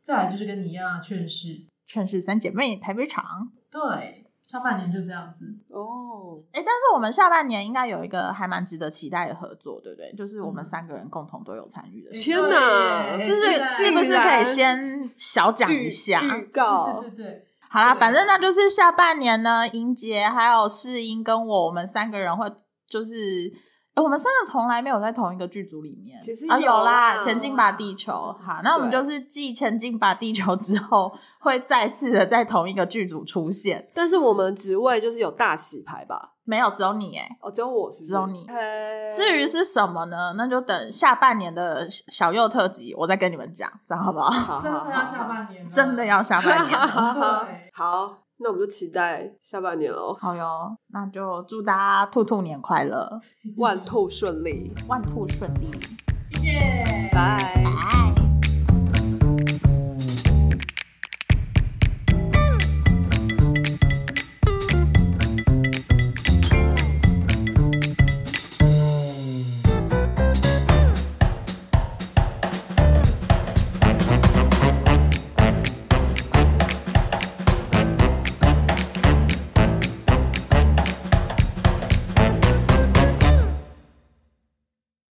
再来就是跟你一样的劝世，
劝世三姐妹台北场。
对，上半年就这样子。
哦，
哎，但是我们下半年应该有一个还蛮值得期待的合作，对不对？就是我们
嗯
三个人共同都有参与的事。
天哪
是不是是不是可以先小讲一下？
预告
对对对，
好啦，反正那就是下半年呢，英杰还有世英跟我，我们三个人会就是。诶我们三个从来没有在同一个剧组里面，啊
其实有
有啦，前进吧地球。好，那我们就是继前进吧地球之后，会再次的在同一个剧组出现。
但是我们职位就是有大洗牌吧？
没有，只有你哎。
哦，只有我是不是
只有你
嘿
至于是什么呢？那就等下半年的小幼特辑，我再跟你们讲，这样好不好？
真的要下半年，
真的要下半年 *laughs*
好，那我们就期待下半年喽，
好哟，那就祝大家兔兔年快乐，*laughs*
万兔顺利，
万兔顺利。
谢谢，
拜。